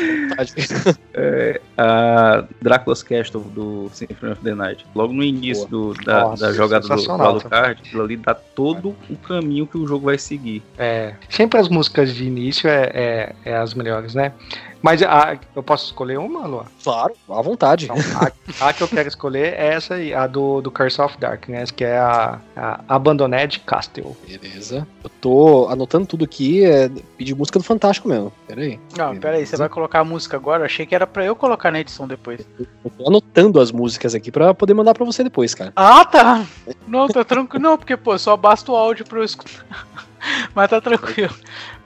é, a Drácula's Castle do Symphony of the Night. Logo no início do, da, Nossa, da jogada do, do Alucard, aquilo ali dá todo o caminho que o jogo vai seguir. É, sempre as músicas de início é, é, é as melhores, né? Mas a, eu posso escolher uma, Luan? Claro, à vontade. Então, a, a, que eu quero escolher é essa aí, a do, do Curse of Darkness, que é a, a Abandoned Castle. Beleza. Eu tô anotando tudo aqui, é pedir música do Fantástico mesmo. Pera aí. Não, pera aí, você vai colocar a música agora? Eu achei que era pra eu colocar na edição depois. Eu tô anotando as músicas aqui pra poder mandar pra você depois, cara. Ah, tá! Não, tá tranquilo. Não, porque, pô, só basta o áudio pra eu escutar. Mas tá tranquilo.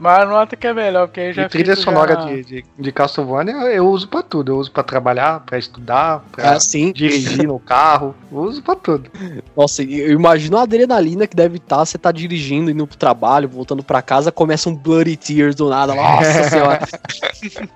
Mas nota que é melhor, porque aí já. E trilha sonora já... de, de, de Castlevania eu uso pra tudo. Eu uso pra trabalhar, pra estudar, pra ah, dirigir no carro. Eu uso pra tudo. Nossa, eu imagino a adrenalina que deve estar. Tá, você tá dirigindo, indo pro trabalho, voltando pra casa, começa um Bloody Tears do nada. Nossa senhora.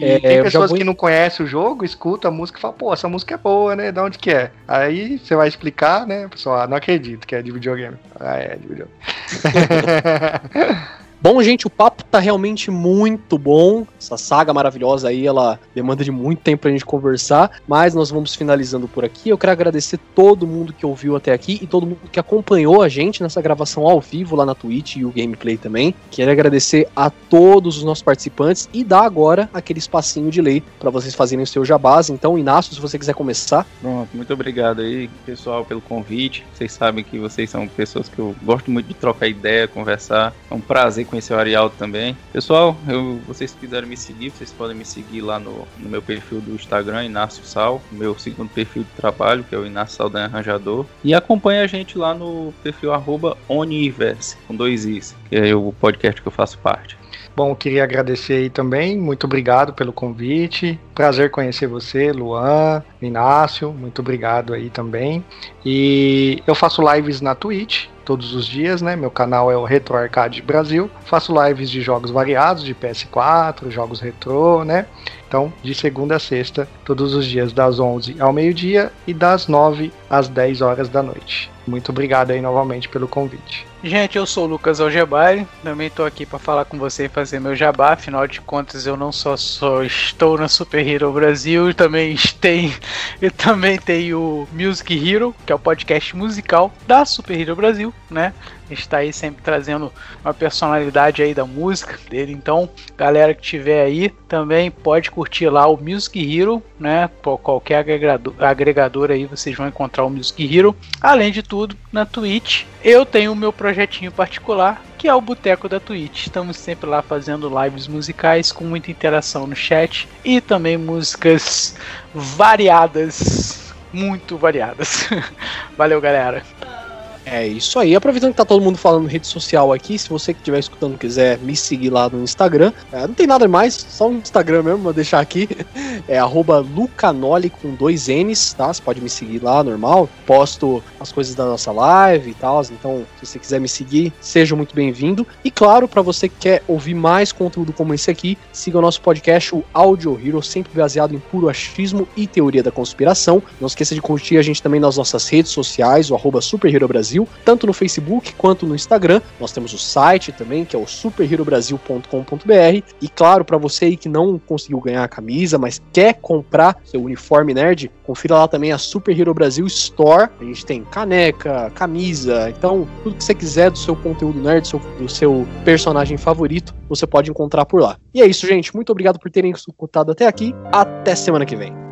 é, tem pessoas vou... que não conhecem o jogo, escuta a música e fala, pô, essa música é boa, né? Da onde que é? Aí você vai explicar, né? Pessoal, ah, não acredito que é de videogame. Ah, é de videogame. Bom, gente, o papo tá realmente muito bom. Essa saga maravilhosa aí, ela demanda de muito tempo pra gente conversar, mas nós vamos finalizando por aqui. Eu quero agradecer todo mundo que ouviu até aqui e todo mundo que acompanhou a gente nessa gravação ao vivo lá na Twitch e o gameplay também. Quero agradecer a todos os nossos participantes e dar agora aquele espacinho de lei para vocês fazerem o seu jabás. Então, Inácio, se você quiser começar. Pronto, muito obrigado aí, pessoal, pelo convite. Vocês sabem que vocês são pessoas que eu gosto muito de trocar ideia, conversar. É um prazer conhecer o Arialdo também. Pessoal, eu, vocês quiserem me seguir, vocês podem me seguir lá no, no meu perfil do Instagram, Inácio Sal, meu segundo perfil de trabalho, que é o Inácio Saldanha Arranjador. E acompanhe a gente lá no perfil arroba Oniverse, com dois Is, que é o podcast que eu faço parte. Bom, queria agradecer aí também, muito obrigado pelo convite. Prazer conhecer você, Luan, Inácio, muito obrigado aí também. E eu faço lives na Twitch todos os dias, né? Meu canal é o Retro Arcade Brasil. Faço lives de jogos variados, de PS4, jogos retrô, né? Então, de segunda a sexta, todos os dias, das 11 ao meio-dia e das 9 às 10 horas da noite. Muito obrigado aí novamente pelo convite. Gente, eu sou o Lucas Algebari, também estou aqui para falar com você e fazer meu jabá, afinal de contas eu não só, só estou na Super Hero Brasil, também tem, e também tenho o Music Hero, que é o podcast musical da Super Hero Brasil, né? Está aí sempre trazendo uma personalidade aí da música dele. Então, galera que tiver aí, também pode curtir lá o Music Hero, né? Por qualquer agregador, agregador aí vocês vão encontrar o Music Hero. Além de tudo, na Twitch, eu tenho o meu projetinho particular, que é o Boteco da Twitch. Estamos sempre lá fazendo lives musicais com muita interação no chat e também músicas variadas, muito variadas. Valeu, galera. É isso aí. Aproveitando que tá todo mundo falando rede social aqui, se você que estiver escutando quiser me seguir lá no Instagram, é, não tem nada mais, só o Instagram mesmo, vou deixar aqui. É Lucanoli com dois N's, tá? Você pode me seguir lá, normal. Posto as coisas da nossa live e tal. Então, se você quiser me seguir, seja muito bem-vindo. E claro, para você que quer ouvir mais conteúdo como esse aqui, siga o nosso podcast, o Audio Hero, sempre baseado em puro achismo e teoria da conspiração. Não esqueça de curtir a gente também nas nossas redes sociais, o arroba Brasil Brasil, tanto no Facebook quanto no Instagram. Nós temos o site também, que é o superherobrasil.com.br. E claro, para você aí que não conseguiu ganhar a camisa, mas quer comprar seu uniforme nerd, confira lá também a Super Hero Brasil Store. A gente tem caneca, camisa, então tudo que você quiser do seu conteúdo nerd, do seu, do seu personagem favorito, você pode encontrar por lá. E é isso, gente. Muito obrigado por terem escutado até aqui. Até semana que vem.